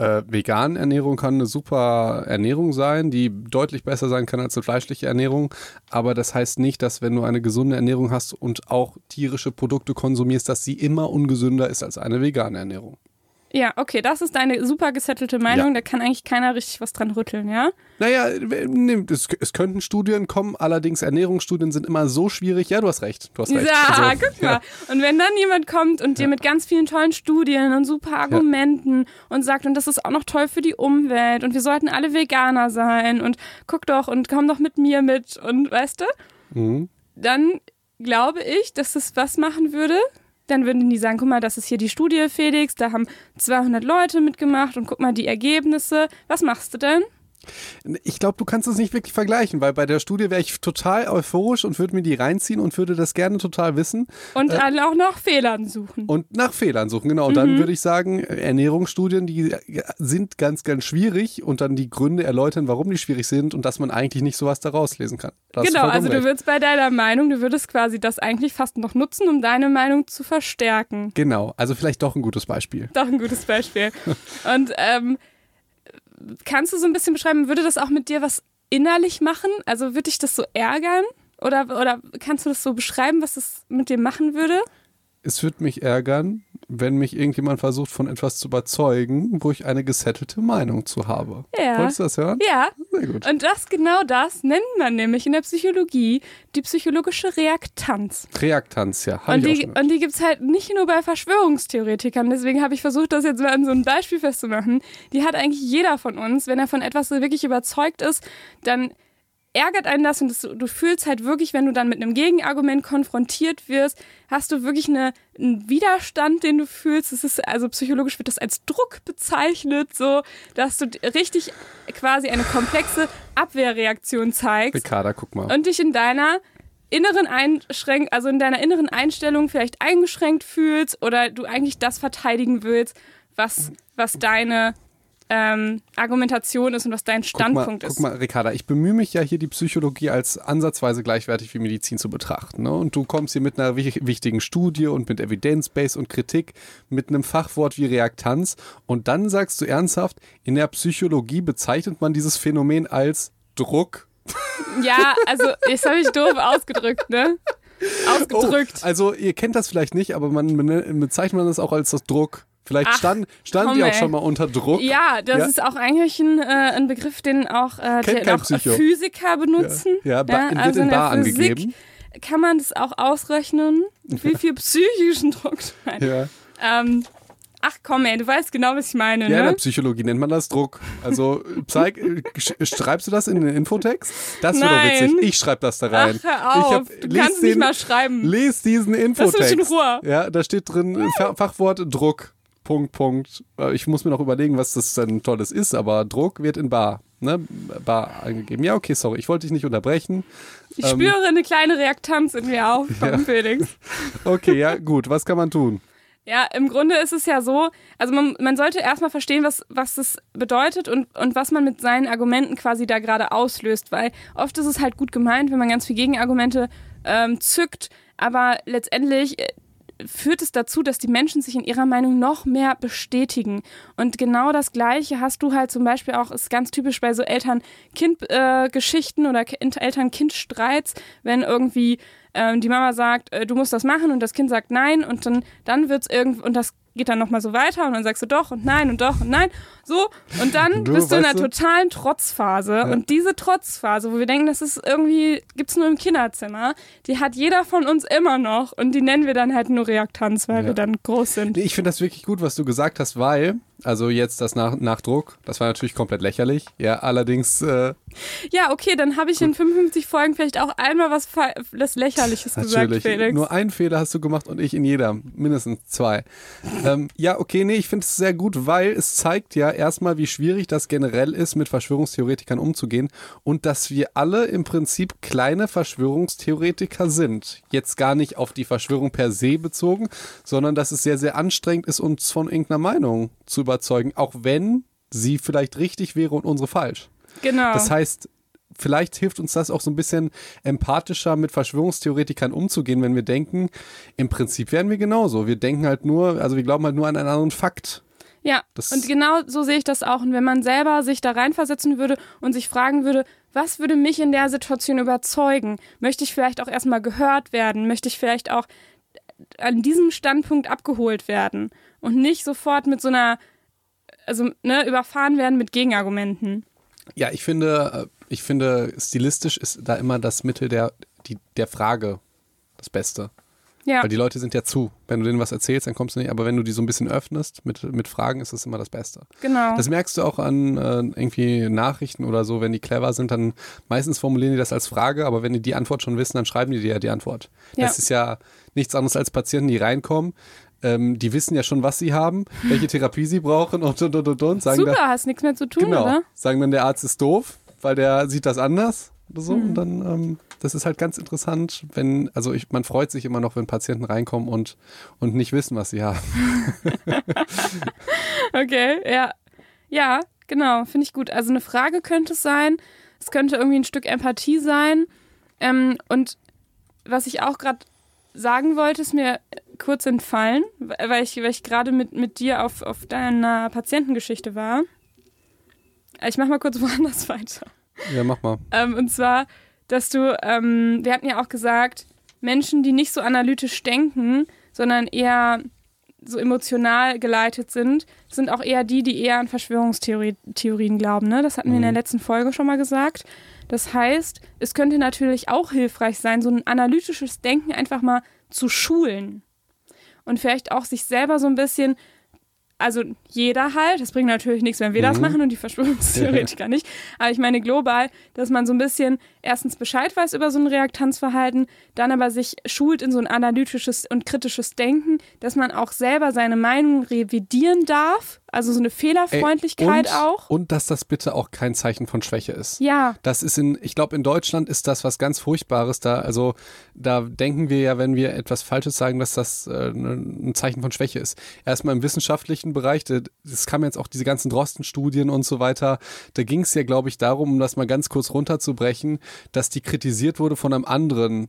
Äh, vegan Ernährung kann eine super Ernährung sein, die deutlich besser sein kann als eine fleischliche Ernährung. Aber das heißt nicht, dass wenn du eine gesunde Ernährung hast und auch tierische Produkte konsumierst, dass sie immer ungesünder ist als eine vegane Ernährung. Ja, okay, das ist deine super gesettelte Meinung, Ja. da kann eigentlich keiner richtig was dran rütteln, ja? Naja, es, es könnten Studien kommen, allerdings Ernährungsstudien sind immer so schwierig. Ja, du hast recht. Du hast recht. Ja, Also, guck mal. Und wenn dann jemand kommt und dir mit ganz vielen tollen Studien und super Argumenten und sagt, und das ist auch noch toll für die Umwelt und wir sollten alle Veganer sein und guck doch und komm doch mit mir mit und weißt du, Mhm. dann glaube ich, dass es was machen würde. Dann würden die sagen, guck mal, das ist hier die Studie, Felix, da haben 200 Leute mitgemacht und guck mal die Ergebnisse. Was machst du denn? Ich glaube, du kannst es nicht wirklich vergleichen, weil bei der Studie wäre ich total euphorisch und würde mir die reinziehen und würde das gerne total wissen Und dann auch nach Fehlern suchen. und nach Fehlern suchen. Genau, und Mhm. dann würde ich sagen, Ernährungsstudien, die sind ganz, ganz schwierig und dann die Gründe erläutern, warum die schwierig sind und dass man eigentlich nicht sowas daraus lesen kann. Da hast du Genau, also du würdest bei deiner Meinung, du würdest quasi das eigentlich fast noch nutzen, um deine Meinung zu verstärken. Genau, also vielleicht doch ein gutes Beispiel. Doch ein gutes Beispiel. Und ähm, kannst du so ein bisschen beschreiben, würde das auch mit dir was innerlich machen? Also würde dich das so ärgern? Oder, oder kannst du das so beschreiben, was das mit dir machen würde? Es würde mich ärgern, wenn mich irgendjemand versucht, von etwas zu überzeugen, wo ich eine gesettelte Meinung zu habe. Ja. Wolltest du das hören? Ja, Sehr gut. und das genau das nennt man nämlich in der Psychologie die psychologische Reaktanz. Reaktanz, ja. Hab Und die, und die gibt es halt nicht nur bei Verschwörungstheoretikern. Deswegen habe ich versucht, das jetzt mal an so einem Beispiel festzumachen. Die hat eigentlich jeder von uns. Wenn er von etwas so wirklich überzeugt ist, dann ärgert einen das und das, du fühlst halt wirklich, wenn du dann mit einem Gegenargument konfrontiert wirst, hast du wirklich eine, einen Widerstand, den du fühlst. Das ist, also psychologisch wird das als Druck bezeichnet, so, dass du richtig quasi eine komplexe Abwehrreaktion zeigst Ricarda, guck mal. und dich in deiner inneren Einschränk, also in deiner inneren Einstellung vielleicht eingeschränkt fühlst oder du eigentlich das verteidigen willst, was, was deine ähm, Argumentation ist und was dein Standpunkt guck mal, ist. Guck mal, Ricarda, ich bemühe mich ja hier die Psychologie als ansatzweise gleichwertig wie Medizin zu betrachten. Ne? Und du kommst hier mit einer wichtigen Studie und mit Evidence-Base und Kritik, mit einem Fachwort wie Reaktanz und dann sagst du ernsthaft, in der Psychologie bezeichnet man dieses Phänomen als Druck. Ja, also jetzt habe ich doof ausgedrückt, ne? Ausgedrückt. Oh, also ihr kennt das vielleicht nicht, aber man bezeichnet man das auch als das Druck. Vielleicht Ach, stand, stand komm, die auch ey. schon mal unter Druck. Ja, das Ja. ist auch eigentlich ein, äh, ein Begriff, den auch, äh, den auch. Physiker benutzen. Ja, ba- wird also in der Bar Physik angegeben. kann man das auch ausrechnen, wie viel psychischen Druck du. Ja. Ähm, ach komm, ey, du weißt genau, was ich meine, Ja, in der ne? Psychologie nennt man das Druck. Also zeig, äh, sch- schreibst du das in den Infotext? Das wäre doch witzig. Ich schreibe das da rein. Ach, hör auf. Ich hab, du kannst den, nicht mal schreiben. Les diesen Infotext. mich in Ruhe. Ja, da steht drin äh, Fa- Fachwort Druck. Punkt, Punkt. Äh, Ich muss mir noch überlegen, was das denn Tolles ist, aber Druck wird in Bar. Ne? Bar angegeben. Ja, okay, sorry, ich wollte dich nicht unterbrechen. Ich ähm, spüre eine kleine Reaktanz in mir auf Ja. Felix. Okay, ja, gut. Was kann man tun? Ja, im Grunde ist es ja so, also man, man sollte erstmal verstehen, was, was das bedeutet und, und was man mit seinen Argumenten quasi da gerade auslöst, weil oft ist es halt gut gemeint, wenn man ganz viel Gegenargumente ähm, zückt, aber letztendlich äh, führt es dazu, dass die Menschen sich in ihrer Meinung noch mehr bestätigen. Und genau das Gleiche hast du halt zum Beispiel auch, ist ganz typisch bei so Eltern-Kind-Geschichten oder Ki- Eltern-Kind-Streits, wenn irgendwie ähm, die Mama sagt, äh, du musst das machen und das Kind sagt nein und dann, dann wird's irgendwie, und das geht dann nochmal so weiter und dann sagst du doch und nein und doch und nein, so und dann Du, bist du in einer du- totalen Trotzphase und diese Trotzphase, wo wir denken, das ist irgendwie, gibt's nur im Kinderzimmer, die hat jeder von uns immer noch und die nennen wir dann halt nur Reaktanz, weil Ja. wir dann groß sind. Nee, ich finde das wirklich gut, was du gesagt hast, weil, also jetzt das Nach Nachdruck, das war natürlich komplett lächerlich. Ja, allerdings, äh, Ja, okay, dann habe ich in 55 Folgen vielleicht auch einmal was, was Lächerliches gesagt, natürlich. Felix. Nur einen Fehler hast du gemacht und ich in jeder. Mindestens zwei. ähm, ja, okay, nee, ich finde es sehr gut, weil es zeigt ja erstmal, wie schwierig das generell ist, mit Verschwörungstheoretikern umzugehen und dass wir alle im Prinzip kleine Verschwörungstheoretiker sind. Jetzt gar nicht auf die Verschwörung per se bezogen, sondern dass es sehr, sehr anstrengend ist, uns von irgendeiner Meinung zu überzeugen, auch wenn sie vielleicht richtig wäre und unsere falsch. genau. Das heißt, vielleicht hilft uns das auch so ein bisschen empathischer mit Verschwörungstheoretikern umzugehen, wenn wir denken, im Prinzip wären wir genauso. Wir denken halt nur, also wir glauben halt nur an einen anderen Fakt. Ja, Das- und genau so sehe ich das auch. Und wenn man selber sich da reinversetzen würde und sich fragen würde, was würde mich in der Situation überzeugen? Möchte ich vielleicht auch erstmal gehört werden? Möchte ich vielleicht auch an diesem Standpunkt abgeholt werden? Und nicht sofort mit so einer, also ne, überfahren werden mit Gegenargumenten. Ja, ich finde, äh, ich finde, stilistisch ist da immer das Mittel der, die, der Frage das Beste. Ja, Weil die Leute sind ja zu. Wenn du denen was erzählst, dann kommst du nicht. Aber wenn du die so ein bisschen öffnest mit, mit Fragen, ist das immer das Beste. genau. Das merkst du auch an äh, irgendwie Nachrichten oder so, wenn die clever sind, dann meistens formulieren die das als Frage, aber wenn die die Antwort schon wissen, dann schreiben die dir ja die Antwort. Ja. Das ist ja nichts anderes als Patienten, die reinkommen. Ähm, die wissen ja schon, was sie haben, welche Therapie sie brauchen und und und und, und sagen Super, dann, hast nichts mehr zu tun, genau, oder? sagen dann der Arzt ist doof, weil der sieht das anders oder so Mhm. und dann ähm, das ist halt ganz interessant, wenn also ich, man freut sich immer noch, wenn Patienten reinkommen und und nicht wissen, was sie haben. Okay, ja. Ja, genau, finde ich gut. Also eine Frage könnte es sein. Es könnte irgendwie ein Stück Empathie sein. Ähm, und was ich auch gerade sagen wollte, ist mir kurz entfallen, weil ich, weil ich gerade mit, mit dir auf, auf deiner Patientengeschichte war. Ich mach mal kurz woanders weiter. Ja, mach mal. Ähm, und zwar, dass du, ähm, wir hatten ja auch gesagt, Menschen, die nicht so analytisch denken, sondern eher so emotional geleitet sind, sind auch eher die, die eher an Verschwörungstheorien Theorien glauben. Ne? Das hatten wir in der Mhm. letzten Folge schon mal gesagt. Das heißt, es könnte natürlich auch hilfreich sein, so ein analytisches Denken einfach mal zu schulen. Und vielleicht auch sich selber so ein bisschen, also jeder halt, das bringt natürlich nichts, wenn wir das Mhm. machen und die Verschwörungstheoretiker nicht. Aber ich meine global, dass man so ein bisschen erstens Bescheid weiß über so ein Reaktanzverhalten, dann aber sich schult in so ein analytisches und kritisches Denken, dass man auch selber seine Meinung revidieren darf, Also so eine Fehlerfreundlichkeit Ey, und, auch. Und dass das bitte auch kein Zeichen von Schwäche ist. Ja. Das ist in, ich glaube, in Deutschland ist das was ganz Furchtbares. Da, also da denken wir ja, wenn wir etwas Falsches sagen, dass das äh, ein Zeichen von Schwäche ist. Erstmal im wissenschaftlichen Bereich, das kam jetzt auch diese ganzen Drosten-Studien und so weiter. Da ging es ja, glaube ich, darum, um das mal ganz kurz runterzubrechen, dass die kritisiert wurde von einem anderen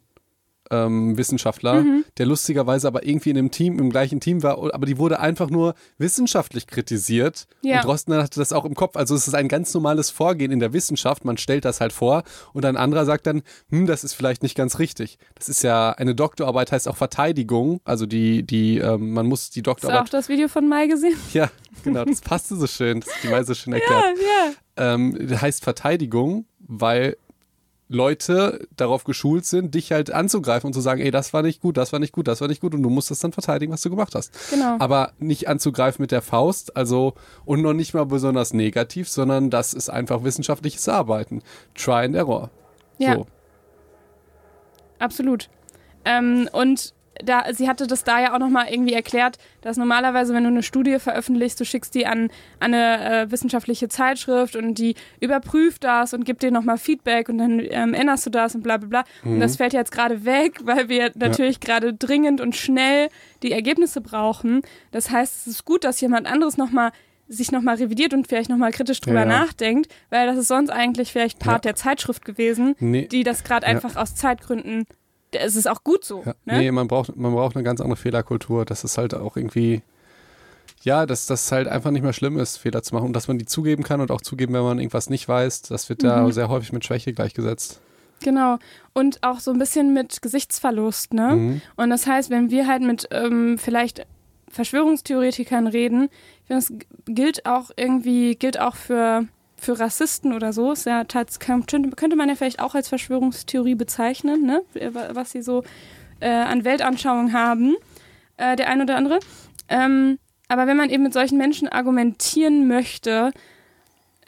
ähm, Wissenschaftler, mhm. der lustigerweise aber irgendwie in einem Team, im gleichen Team war, aber die wurde einfach nur wissenschaftlich kritisiert. Ja. Und Drosten hatte das auch im Kopf. Also es ist ein ganz normales Vorgehen in der Wissenschaft. Man stellt das halt vor und ein anderer sagt dann, hm, das ist vielleicht nicht ganz richtig. Das ist ja, eine Doktorarbeit heißt auch Verteidigung. Also die, die, ähm, man muss die Doktorarbeit. Hast du auch das Video von Mai gesehen? Ja, genau, das passte so schön. Das ist die Mai so schön erklärt. Ja, ja. Ähm, heißt Verteidigung, weil Leute darauf geschult sind, dich halt anzugreifen und zu sagen, ey, das war nicht gut, das war nicht gut, das war nicht gut und du musst das dann verteidigen, was du gemacht hast. Genau. Aber nicht anzugreifen mit der Faust, also und noch nicht mal besonders negativ, sondern das ist einfach wissenschaftliches Arbeiten. Try and Error. Ja. So. Absolut. Ähm, und da, sie hatte das da ja auch nochmal irgendwie erklärt, dass normalerweise, wenn du eine Studie veröffentlichst, du schickst die an, an eine äh, wissenschaftliche Zeitschrift und die überprüft das und gibt dir nochmal Feedback und dann ähm, änderst du das und bla bla bla. Mhm. Und das fällt jetzt gerade weg, weil wir natürlich ja. gerade dringend und schnell die Ergebnisse brauchen. Das heißt, es ist gut, dass jemand anderes nochmal sich nochmal revidiert und vielleicht nochmal kritisch drüber ja. nachdenkt, weil das ist sonst eigentlich vielleicht Part ja. der Zeitschrift gewesen, nee. die das gerade einfach aus Zeitgründen es ist auch gut so. Ja. Ne? Nee, man braucht, man braucht eine ganz andere Fehlerkultur. Das ist halt auch irgendwie, ja, dass das halt einfach nicht mehr schlimm ist, Fehler zu machen und dass man die zugeben kann und auch zugeben, wenn man irgendwas nicht weiß. Das wird mhm. ja sehr häufig mit Schwäche gleichgesetzt. Genau. Und auch so ein bisschen mit Gesichtsverlust, ne? Mhm. Und das heißt, wenn wir halt mit ähm, vielleicht Verschwörungstheoretikern reden, ich finde, das gilt auch irgendwie, gilt auch für für Rassisten oder so, ist ja könnte man ja vielleicht auch als Verschwörungstheorie bezeichnen, ne? was sie so äh, an Weltanschauung haben, äh, der ein oder andere. Ähm, aber wenn man eben mit solchen Menschen argumentieren möchte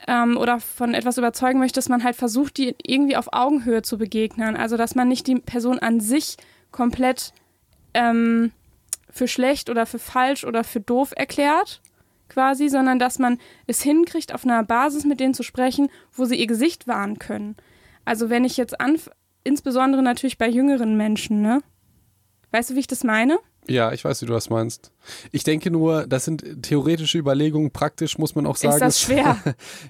ähm, oder von etwas überzeugen möchte, dass man halt versucht, die irgendwie auf Augenhöhe zu begegnen. Also dass man nicht die Person an sich komplett ähm, für schlecht oder für falsch oder für doof erklärt, quasi, sondern dass man es hinkriegt, auf einer Basis mit denen zu sprechen, wo sie ihr Gesicht wahren können. Also wenn ich jetzt anf insbesondere natürlich bei jüngeren Menschen, ne? Weißt du, wie ich das meine? Ja, ich weiß, wie du das meinst. Ich denke nur, das sind theoretische Überlegungen. Praktisch muss man auch sagen. Ist das schwer?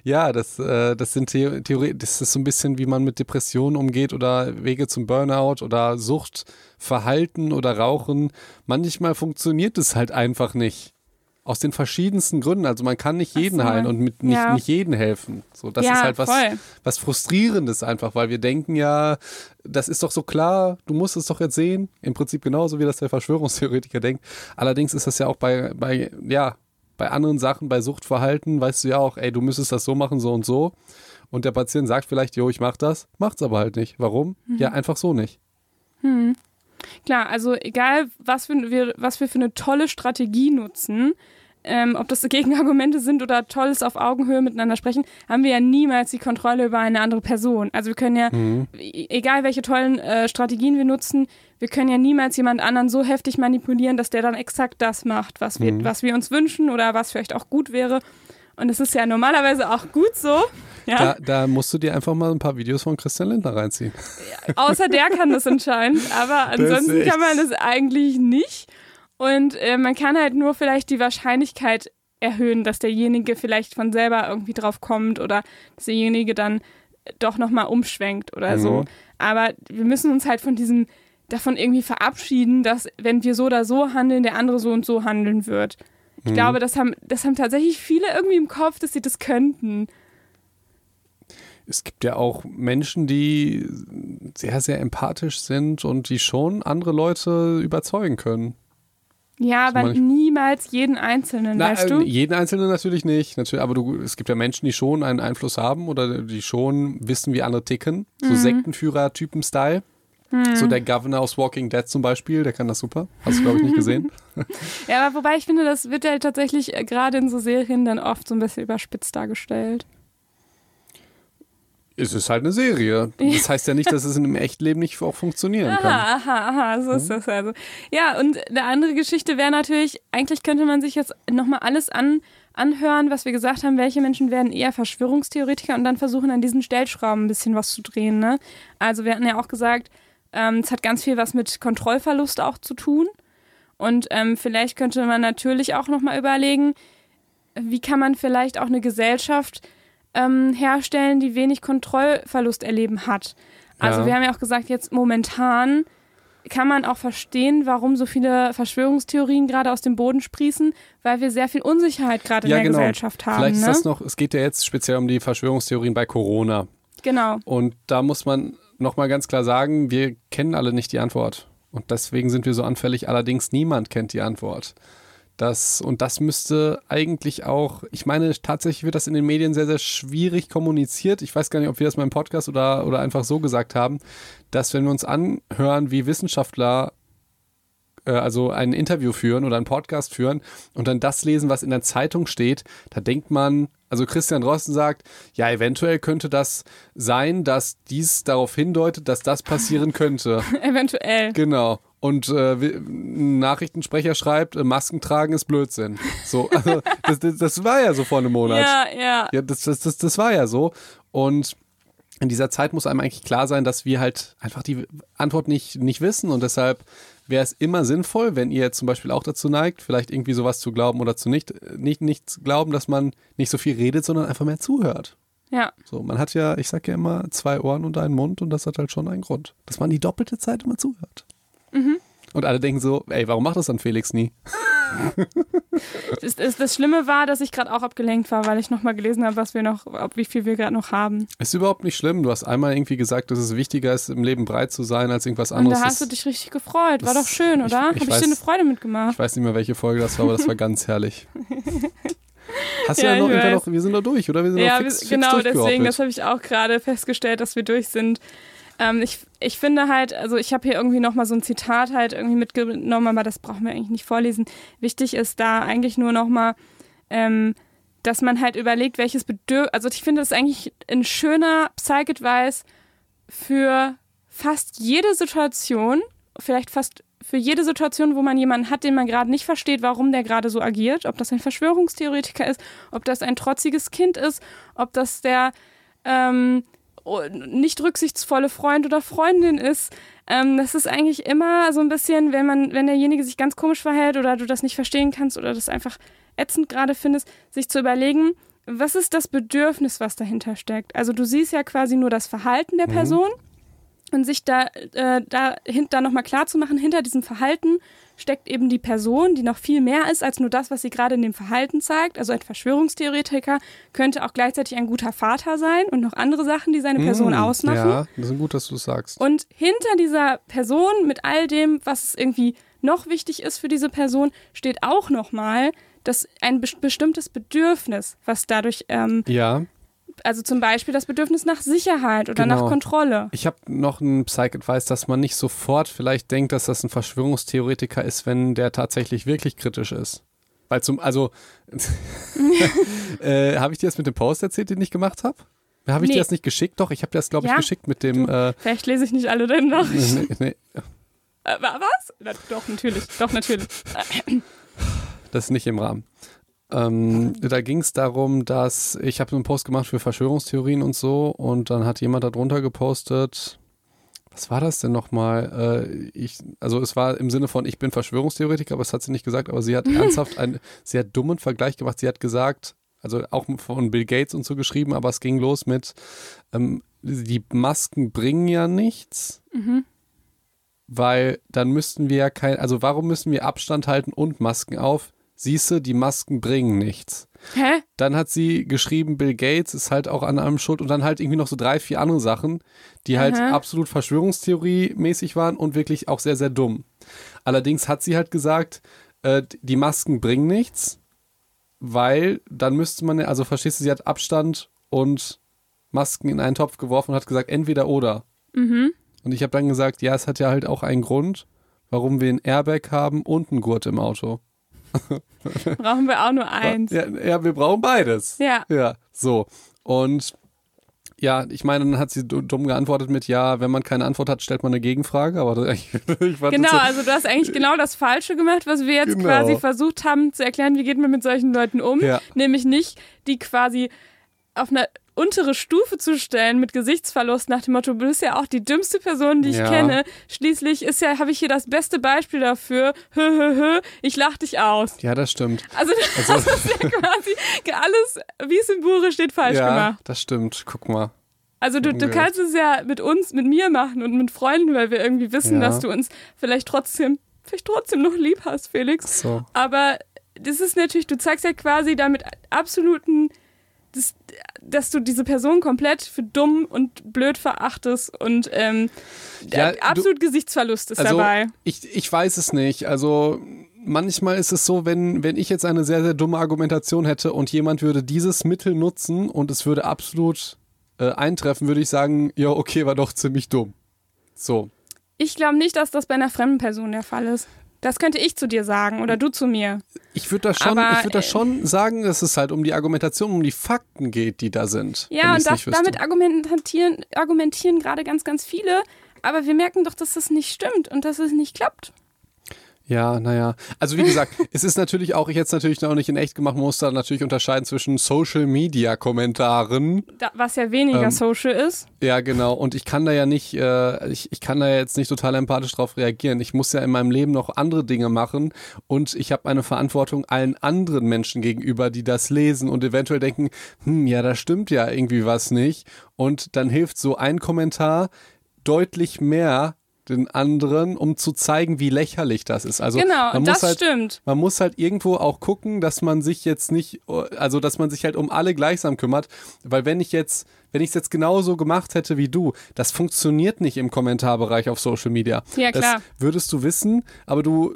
ja, das, äh, das sind Theorie, das ist so ein bisschen, wie man mit Depressionen umgeht oder Wege zum Burnout oder Suchtverhalten oder Rauchen. Manchmal funktioniert es halt einfach nicht. Aus den verschiedensten Gründen. Also man kann nicht jeden so. heilen und mit nicht, ja. nicht jeden helfen. So, das ja, ist halt was, was Frustrierendes einfach, weil wir denken ja, das ist doch so klar, du musst es doch jetzt sehen. Im Prinzip genauso, wie das der Verschwörungstheoretiker denkt. Allerdings ist das ja auch bei, bei, ja, bei anderen Sachen, bei Suchtverhalten, weißt du ja auch, ey, du müsstest das so machen, so und so. Und der Patient sagt vielleicht, jo, ich mach das, macht's aber halt nicht. Warum? Mhm. Ja, einfach so nicht. Hm. Klar, also egal, was wir, was wir für eine tolle Strategie nutzen, ähm, ob das Gegenargumente sind oder tolles auf Augenhöhe miteinander sprechen, haben wir ja niemals die Kontrolle über eine andere Person. Also wir können ja, mhm. E-, egal welche tollen äh, Strategien wir nutzen, wir können ja niemals jemand anderen so heftig manipulieren, dass der dann exakt das macht, was wir, mhm. was wir uns wünschen oder was vielleicht auch gut wäre. Und es ist ja normalerweise auch gut so. Ja? Da, da, musst du dir einfach mal ein paar Videos von Christian Lindner reinziehen. Ja, außer der kann das anscheinend, aber ansonsten kann man das eigentlich nicht. Und äh, man kann halt nur vielleicht die Wahrscheinlichkeit erhöhen, dass derjenige vielleicht von selber irgendwie drauf kommt oder dass derjenige dann doch nochmal umschwenkt oder mhm. so. Aber wir müssen uns halt von diesem, davon irgendwie verabschieden, dass wenn wir so oder so handeln, der andere so und so handeln wird. Ich mhm. glaube, das haben, das haben tatsächlich viele irgendwie im Kopf, dass sie das könnten. Es gibt ja auch Menschen, die sehr, sehr empathisch sind und die schon andere Leute überzeugen können. Ja, aber niemals jeden Einzelnen, Na, weißt du? Äh, jeden Einzelnen natürlich nicht. Natürlich, aber du, es gibt ja Menschen, die schon einen Einfluss haben oder die schon wissen, wie andere ticken. So mhm. Sektenführer-Typen-Style. So der Governor aus Walking Dead zum Beispiel, der kann das super. Hast du, glaube ich, nicht gesehen. ja, aber wobei ich finde, das wird ja tatsächlich äh, gerade in so Serien dann oft so ein bisschen überspitzt dargestellt. Es ist halt eine Serie. Das heißt ja nicht, dass es in einem Echtleben nicht auch funktionieren aha, kann. Aha, aha, so ist das also. Ja, und eine andere Geschichte wäre natürlich, eigentlich könnte man sich jetzt nochmal alles an, anhören, was wir gesagt haben, welche Menschen werden eher Verschwörungstheoretiker und dann versuchen an diesen Stellschrauben ein bisschen was zu drehen. Ne? Also wir hatten ja auch gesagt, ähm, es hat ganz viel was mit Kontrollverlust auch zu tun. Und ähm, vielleicht könnte man natürlich auch nochmal überlegen, wie kann man vielleicht auch eine Gesellschaft ähm, herstellen, die wenig Kontrollverlust erleben hat. Also Ja. wir haben ja auch gesagt, jetzt momentan kann man auch verstehen, warum so viele Verschwörungstheorien gerade aus dem Boden sprießen, weil wir sehr viel Unsicherheit gerade in der Gesellschaft haben. Vielleicht ist ne? das noch, es geht ja jetzt speziell um die Verschwörungstheorien bei Corona. genau. Und da muss man nochmal ganz klar sagen, wir kennen alle nicht die Antwort. Und deswegen sind wir so anfällig. Allerdings niemand kennt die Antwort. Das, und das müsste eigentlich auch, ich meine, tatsächlich wird das in den Medien sehr, sehr schwierig kommuniziert. Ich weiß gar nicht, ob wir das mal im Podcast oder, oder einfach so gesagt haben, dass wenn wir uns anhören, wie Wissenschaftler äh, also ein Interview führen oder einen Podcast führen und dann das lesen, was in der Zeitung steht, da denkt man, also Christian Drosten sagt, ja, eventuell könnte das sein, dass dies darauf hindeutet, dass das passieren könnte. Eventuell. Genau. Und äh, ein Nachrichtensprecher schreibt, äh, Masken tragen ist Blödsinn. So, also, das, das, das war ja so vor einem Monat. Ja, ja. Ja, das, das, das, das war ja so. Und in dieser Zeit muss einem eigentlich klar sein, dass wir halt einfach die Antwort nicht, nicht wissen. Und deshalb wäre es immer sinnvoll, wenn ihr jetzt zum Beispiel auch dazu neigt, vielleicht irgendwie sowas zu glauben oder zu nicht, nicht, nicht zu glauben, dass man nicht so viel redet, sondern einfach mehr zuhört. Ja. So, man hat ja, ich sag ja immer, zwei Ohren und einen Mund und das hat halt schon einen Grund. Dass man die doppelte Zeit immer zuhört. Und alle denken so, ey, warum macht das dann Felix nie? Das, das, das Schlimme war, dass ich gerade auch abgelenkt war, weil ich nochmal gelesen habe, was wir noch, ob, wie viel wir gerade noch haben. Ist überhaupt nicht schlimm. Du hast einmal irgendwie gesagt, dass es wichtiger ist, im Leben breit zu sein, als irgendwas Und anderes. da hast du Das- dich richtig gefreut. War doch schön, oder? ich Habe ich dir eine Freude mitgemacht? Ich weiß nicht mehr, welche Folge das war, aber das war ganz herrlich. Hast du Ja, ja, noch, noch, wir sind noch durch, oder? Wir sind Ja, fix, wir- fix genau, deswegen, das habe ich auch gerade festgestellt, dass wir durch sind. Ähm, ich, ich finde halt, also ich habe hier irgendwie nochmal so ein Zitat halt irgendwie mitgenommen, aber das brauchen wir eigentlich nicht vorlesen. Wichtig ist da eigentlich nur nochmal, ähm, dass man halt überlegt, welches Bedürfnis, also ich finde das eigentlich ein schöner Psych-Advice für fast jede Situation, vielleicht fast für jede Situation, wo man jemanden hat, den man gerade nicht versteht, warum der gerade so agiert, ob das ein Verschwörungstheoretiker ist, ob das ein trotziges Kind ist, ob das der ähm, nicht rücksichtsvolle Freund oder Freundin ist. Ähm, das ist eigentlich immer so ein bisschen, wenn man, wenn derjenige sich ganz komisch verhält oder du das nicht verstehen kannst oder das einfach ätzend gerade findest, sich zu überlegen, was ist das Bedürfnis, was dahinter steckt? Also du siehst ja quasi nur das Verhalten der Mhm. Person und sich da, äh, da, hin, da nochmal klar zu machen, hinter diesem Verhalten steckt eben die Person, die noch viel mehr ist als nur das, was sie gerade in dem Verhalten zeigt. Also ein Verschwörungstheoretiker könnte auch gleichzeitig ein guter Vater sein und noch andere Sachen, die seine Person Mm, ausmachen. Ja, das ist gut, dass du es sagst. Und hinter dieser Person mit all dem, was irgendwie noch wichtig ist für diese Person, steht auch nochmal dass ein bes- bestimmtes Bedürfnis, was dadurch, ähm, ja, also zum Beispiel das Bedürfnis nach Sicherheit oder nach Genau. Kontrolle. ich habe noch einen Psych-Advice, dass man nicht sofort vielleicht denkt, dass das ein Verschwörungstheoretiker ist, wenn der tatsächlich wirklich kritisch ist. Weil zum, also, äh, habe ich dir das mit dem Post erzählt, den ich gemacht habe? Habe ich Nee. dir das nicht geschickt? Doch, ich habe dir das, glaube ich, Ja, geschickt mit dem. Äh, Vielleicht lese ich nicht alle deine Nachrichten. nee, nee, Äh, wa- was? Na, doch, natürlich. Doch, natürlich. Das ist nicht im Rahmen. Ähm, da ging es darum, dass ich habe einen Post gemacht für Verschwörungstheorien und so und dann hat jemand darunter gepostet, was war das denn nochmal? Äh, ich, also es war im Sinne von, ich bin Verschwörungstheoretiker, aber das hat sie nicht gesagt, aber sie hat ernsthaft einen sehr dummen Vergleich gemacht. Sie hat gesagt, also auch von Bill Gates und so geschrieben, aber es ging los mit, ähm, die Masken bringen ja nichts Mhm. weil dann müssten wir ja kein, also warum müssen wir Abstand halten und Masken auf? Siehste, die Masken bringen nichts. Hä? Dann hat sie geschrieben, Bill Gates ist halt auch an allem schuld und dann halt irgendwie noch so drei, vier andere Sachen, die halt Aha. absolut Verschwörungstheorie-mäßig waren und wirklich auch sehr, sehr dumm. Allerdings hat sie halt gesagt, äh, die Masken bringen nichts, weil dann müsste man ja, also verstehst du, sie hat Abstand und Masken in einen Topf geworfen und hat gesagt, entweder oder. Mhm. Und ich habe dann gesagt, ja, es hat ja halt auch einen Grund, warum wir ein Airbag haben und einen Gurt im Auto. Brauchen wir auch nur eins. Ja, ja, wir brauchen beides. Ja. Ja, so. Und Ja, ich meine, dann hat sie dumm geantwortet mit, ja, wenn man keine Antwort hat, stellt man eine Gegenfrage. Aber ich fand genau, so also du hast eigentlich genau das Falsche gemacht, was wir jetzt genau. quasi versucht haben zu erklären, wie geht man mit solchen Leuten um. Ja. Nämlich nicht, die quasi auf einer untere Stufe zu stellen mit Gesichtsverlust nach dem Motto, du bist ja auch die dümmste Person, die ich ja. kenne. Schließlich ist ja, habe ich hier das beste Beispiel dafür. Hö, hö, hö, ich lach dich aus. Ja, das stimmt. Also, also das ist ja quasi alles, wie es im Buche steht, falsch ja, gemacht. Das stimmt. Guck mal. Also du, du kannst es ja mit uns, mit mir machen und mit Freunden, weil wir irgendwie wissen, ja. dass du uns vielleicht trotzdem, vielleicht trotzdem noch lieb hast, Felix. So. Aber das ist natürlich, du zeigst ja quasi damit absoluten das, dass du diese Person komplett für dumm und blöd verachtest und ähm, ja, absolut du, Gesichtsverlust ist also dabei. Ich, ich weiß es nicht. Also manchmal ist es so, wenn, wenn ich jetzt eine sehr, sehr dumme Argumentation hätte und jemand würde dieses Mittel nutzen und es würde absolut äh, eintreffen, würde ich sagen, ja, okay, war doch ziemlich dumm. So. Ich glaube nicht, dass das bei einer fremden Person der Fall ist. Das könnte ich zu dir sagen oder du zu mir. Ich würde das, schon, würd das schon sagen, dass es halt um die Argumentation, um die Fakten geht, die da sind. Ja, und das, damit argumentieren, argumentieren gerade ganz, ganz viele. Aber wir merken doch, dass das nicht stimmt und dass es nicht klappt. Ja, naja. Also wie gesagt, es ist natürlich auch, ich jetzt natürlich noch nicht in echt gemacht, muss da natürlich unterscheiden zwischen Social Media Kommentaren. Da, was ja weniger ähm, social ist. Ja, genau. Und ich kann da ja nicht, äh, ich, ich kann da jetzt nicht total empathisch drauf reagieren. Ich muss ja in meinem Leben noch andere Dinge machen und ich habe eine Verantwortung allen anderen Menschen gegenüber, die das lesen und eventuell denken, hm, ja, da stimmt ja irgendwie was nicht. Und dann hilft so ein Kommentar deutlich mehr den anderen, um zu zeigen, wie lächerlich das ist. Also genau, man das halt, stimmt. Man muss halt irgendwo auch gucken, dass man sich jetzt nicht, also dass man sich halt um alle gleichsam kümmert, weil wenn ich jetzt, wenn ich es jetzt genauso gemacht hätte wie du, das funktioniert nicht im Kommentarbereich auf Social Media. Ja, klar. Das würdest du wissen, aber du,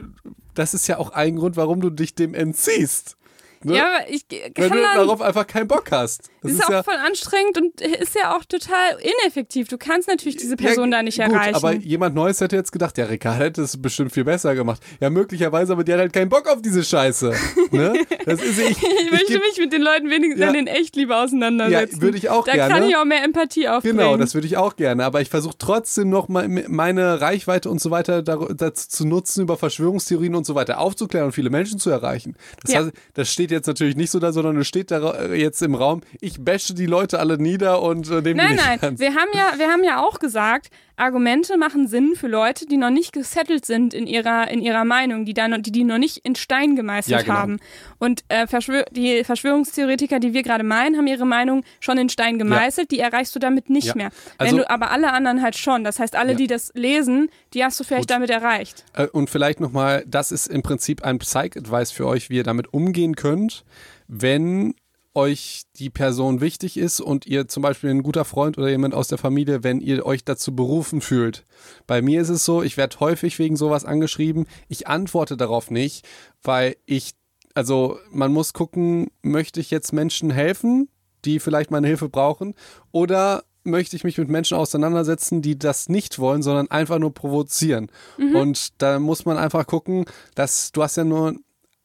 das ist ja auch ein Grund, warum du dich dem entziehst. Ne? Ja, aber ich kann Wenn du darauf einfach keinen Bock hast. Das ist, ist auch ja voll anstrengend und ist ja auch total ineffektiv. Du kannst natürlich diese Person ja, da nicht gut, erreichen. Aber jemand Neues hätte jetzt gedacht, ja, Rika hätte es bestimmt viel besser gemacht. Ja, möglicherweise, aber die hat halt keinen Bock auf diese Scheiße. ne? das ist, ich, ich möchte ich mich mit den Leuten wenigstens ja, in echt lieber auseinandersetzen. Ja, würde ich auch da gerne. Da kann ich auch mehr Empathie aufbringen. Genau, das würde ich auch gerne. Aber ich versuche trotzdem noch meine Reichweite und so weiter dazu zu nutzen, über Verschwörungstheorien und so weiter aufzuklären und viele Menschen zu erreichen. Das, heißt, das steht jetzt natürlich nicht so da, sondern es steht da äh, jetzt im Raum, ich bashe die Leute alle nieder und äh, nehme Nein, die nein, ernst. wir haben ja, wir haben ja auch gesagt, Argumente machen Sinn für Leute, die noch nicht gesettelt sind in ihrer, in ihrer Meinung, die, dann, die die noch nicht in Stein gemeißelt ja, genau. haben. Und äh, Verschwör die Verschwörungstheoretiker, die wir gerade meinen, haben ihre Meinung schon in Stein gemeißelt. Ja. Die erreichst du damit nicht ja. mehr. Also, Wenn du, aber alle anderen halt schon. Das heißt, alle, die das lesen, die hast du vielleicht Gut. damit erreicht. Äh, und vielleicht nochmal, das ist im Prinzip ein Psych-Advice für euch, wie ihr damit umgehen könnt, wenn euch die Person wichtig ist und ihr zum Beispiel ein guter Freund oder jemand aus der Familie, wenn ihr euch dazu berufen fühlt. Bei mir ist es so, ich werde häufig wegen sowas angeschrieben. Ich antworte darauf nicht, weil ich, also man muss gucken, möchte ich jetzt Menschen helfen, die vielleicht meine Hilfe brauchen oder möchte ich mich mit Menschen auseinandersetzen, die das nicht wollen, sondern einfach nur provozieren. Mhm. Und da muss man einfach gucken, dass du hast ja nur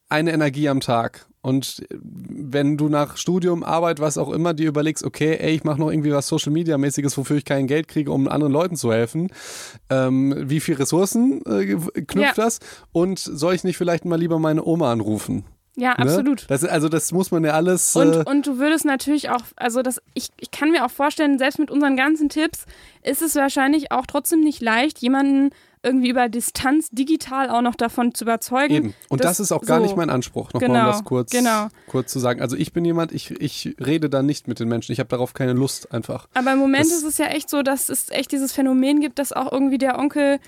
eine Energie am Tag und wenn du nach Studium, Arbeit, was auch immer, dir überlegst, okay, ey, ich mache noch irgendwie was Social Media mäßiges, wofür ich kein Geld kriege, um anderen Leuten zu helfen, ähm, wie viel Ressourcen äh, knüpft ja. das? Und soll ich nicht vielleicht mal lieber meine Oma anrufen? Ja, ne? absolut. Das, also das muss man ja alles. Und, äh und du würdest natürlich auch, also das, ich, ich kann mir auch vorstellen, selbst mit unseren ganzen Tipps ist es wahrscheinlich auch trotzdem nicht leicht, jemanden irgendwie über Distanz digital auch noch davon zu überzeugen. Eben. Und das ist auch gar so, nicht mein Anspruch, nochmal genau, um das kurz, genau. kurz zu sagen. Also ich bin jemand, ich, ich rede da nicht mit den Menschen. Ich habe darauf keine Lust einfach. Aber im Moment das, ist es ja echt so, dass es echt dieses Phänomen gibt, dass auch irgendwie der Onkel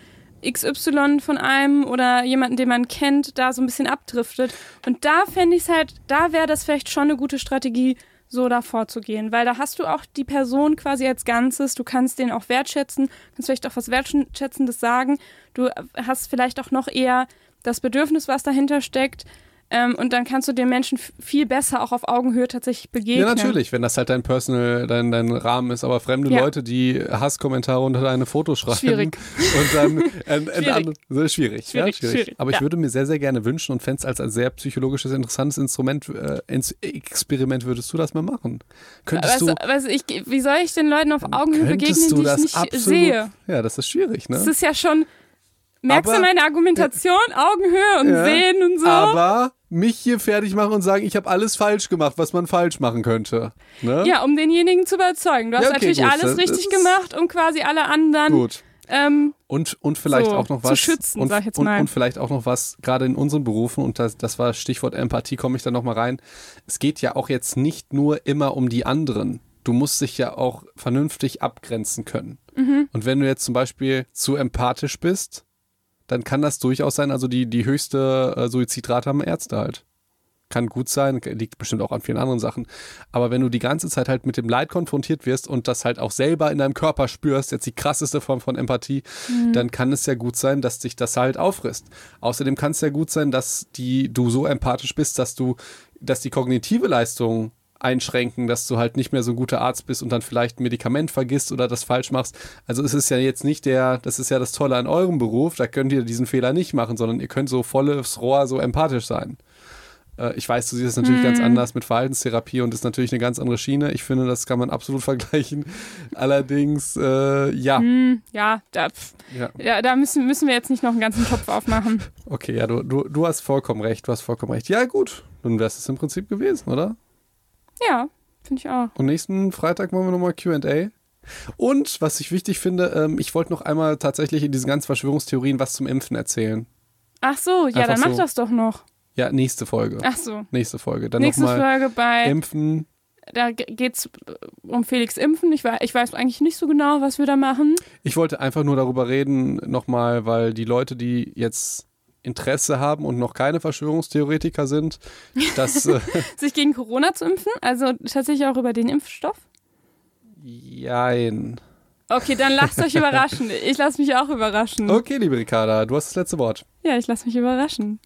XY von einem oder jemanden, den man kennt, da so ein bisschen abdriftet. Und da fände ich es halt, da wäre das vielleicht schon eine gute Strategie, so davor zu gehen, weil da hast du auch die Person quasi als Ganzes, du kannst den auch wertschätzen, kannst vielleicht auch was Wertschätzendes sagen, du hast vielleicht auch noch eher das Bedürfnis, was dahinter steckt, Ähm, und dann kannst du den Menschen viel besser auch auf Augenhöhe tatsächlich begegnen. Ja, natürlich, wenn das halt dein Personal, dein, dein Rahmen ist, aber fremde Ja. Leute, die Hasskommentare unter deine Fotos schreiben. Schwierig. Und dann äh, äh, Schwierig. äh, so schwierig. ja, Schwierig, schwierig. schwierig, Aber ich würde mir sehr, sehr gerne wünschen und fände es als ein sehr psychologisches, interessantes Instrument, äh, ins Experiment würdest du das mal machen. Könntest Weißt, du, weißt ich, wie soll ich den Leuten auf Augenhöhe begegnen, die ich nicht absolut, sehe? Ja, das ist schwierig, ne? Das ist ja schon. Merkst Aber- du meine Argumentation? Augenhöhe und Ja, Sehen und so? Aber mich hier fertig machen und sagen, ich habe alles falsch gemacht, was man falsch machen könnte. Ne? ja, um denjenigen zu überzeugen. Du hast Ja, okay, natürlich gut, alles richtig gemacht, um quasi alle anderen Gut. ähm, Und, und vielleicht So, auch noch zu was. schützen, und, sag ich jetzt und, mal. und vielleicht auch noch was, gerade in unseren Berufen, und das, das war Stichwort Empathie, komme ich da nochmal rein. Es geht ja auch jetzt nicht nur immer um die anderen. Du musst dich ja auch vernünftig abgrenzen können. Mhm. Und wenn du jetzt zum Beispiel zu empathisch bist, dann kann das durchaus sein, also die, die höchste äh, Suizidrate haben Ärzte halt. Kann gut sein, liegt bestimmt auch an vielen anderen Sachen. Aber wenn du die ganze Zeit halt mit dem Leid konfrontiert wirst und das halt auch selber in deinem Körper spürst, jetzt die krasseste Form von Empathie, dann kann es ja gut sein, dass dich das halt auffrisst. Außerdem kann es ja gut sein, dass die, du so empathisch bist, dass du, dass die kognitive Leistung einschränken, dass du halt nicht mehr so ein guter Arzt bist und dann vielleicht ein Medikament vergisst oder das falsch machst. Also es ist ja jetzt nicht der, das ist ja das Tolle an eurem Beruf, da könnt ihr diesen Fehler nicht machen, sondern ihr könnt so volles Rohr so empathisch sein. Äh, Ich weiß, du siehst es natürlich ganz anders mit Verhaltenstherapie und ist natürlich eine ganz andere Schiene. Ich finde, das kann man absolut vergleichen. Allerdings, äh, ja. hm, ja, da, ja. ja, da müssen, müssen wir jetzt nicht noch einen ganzen Topf aufmachen. Okay, ja, du, du, du hast vollkommen recht, du hast vollkommen recht. Ja, gut, dann wäre es im Prinzip gewesen, oder? Ja, finde ich auch. Und nächsten Freitag machen wir nochmal QA. Und was ich wichtig finde, ähm, ich wollte noch einmal tatsächlich in diesen ganzen Verschwörungstheorien was zum Impfen erzählen. Ach so, ja, Einfach dann mach so. das doch noch. Ja, nächste Folge. Ach so. Nächste Folge. Dann Nächste Folge bei, Impfen. da geht es um Felix Impfen. Ich ich weiß eigentlich nicht so genau, was wir da machen. Ich wollte einfach nur darüber reden, nochmal, weil die Leute, die jetzt Interesse haben und noch keine Verschwörungstheoretiker sind, dass äh, Sich gegen Corona zu impfen, also tatsächlich auch über den Impfstoff. Jein. Okay, dann lasst euch überraschen. Ich lasse mich auch überraschen. Okay, liebe Ricarda, du hast das letzte Wort. Ja, ich lasse mich überraschen.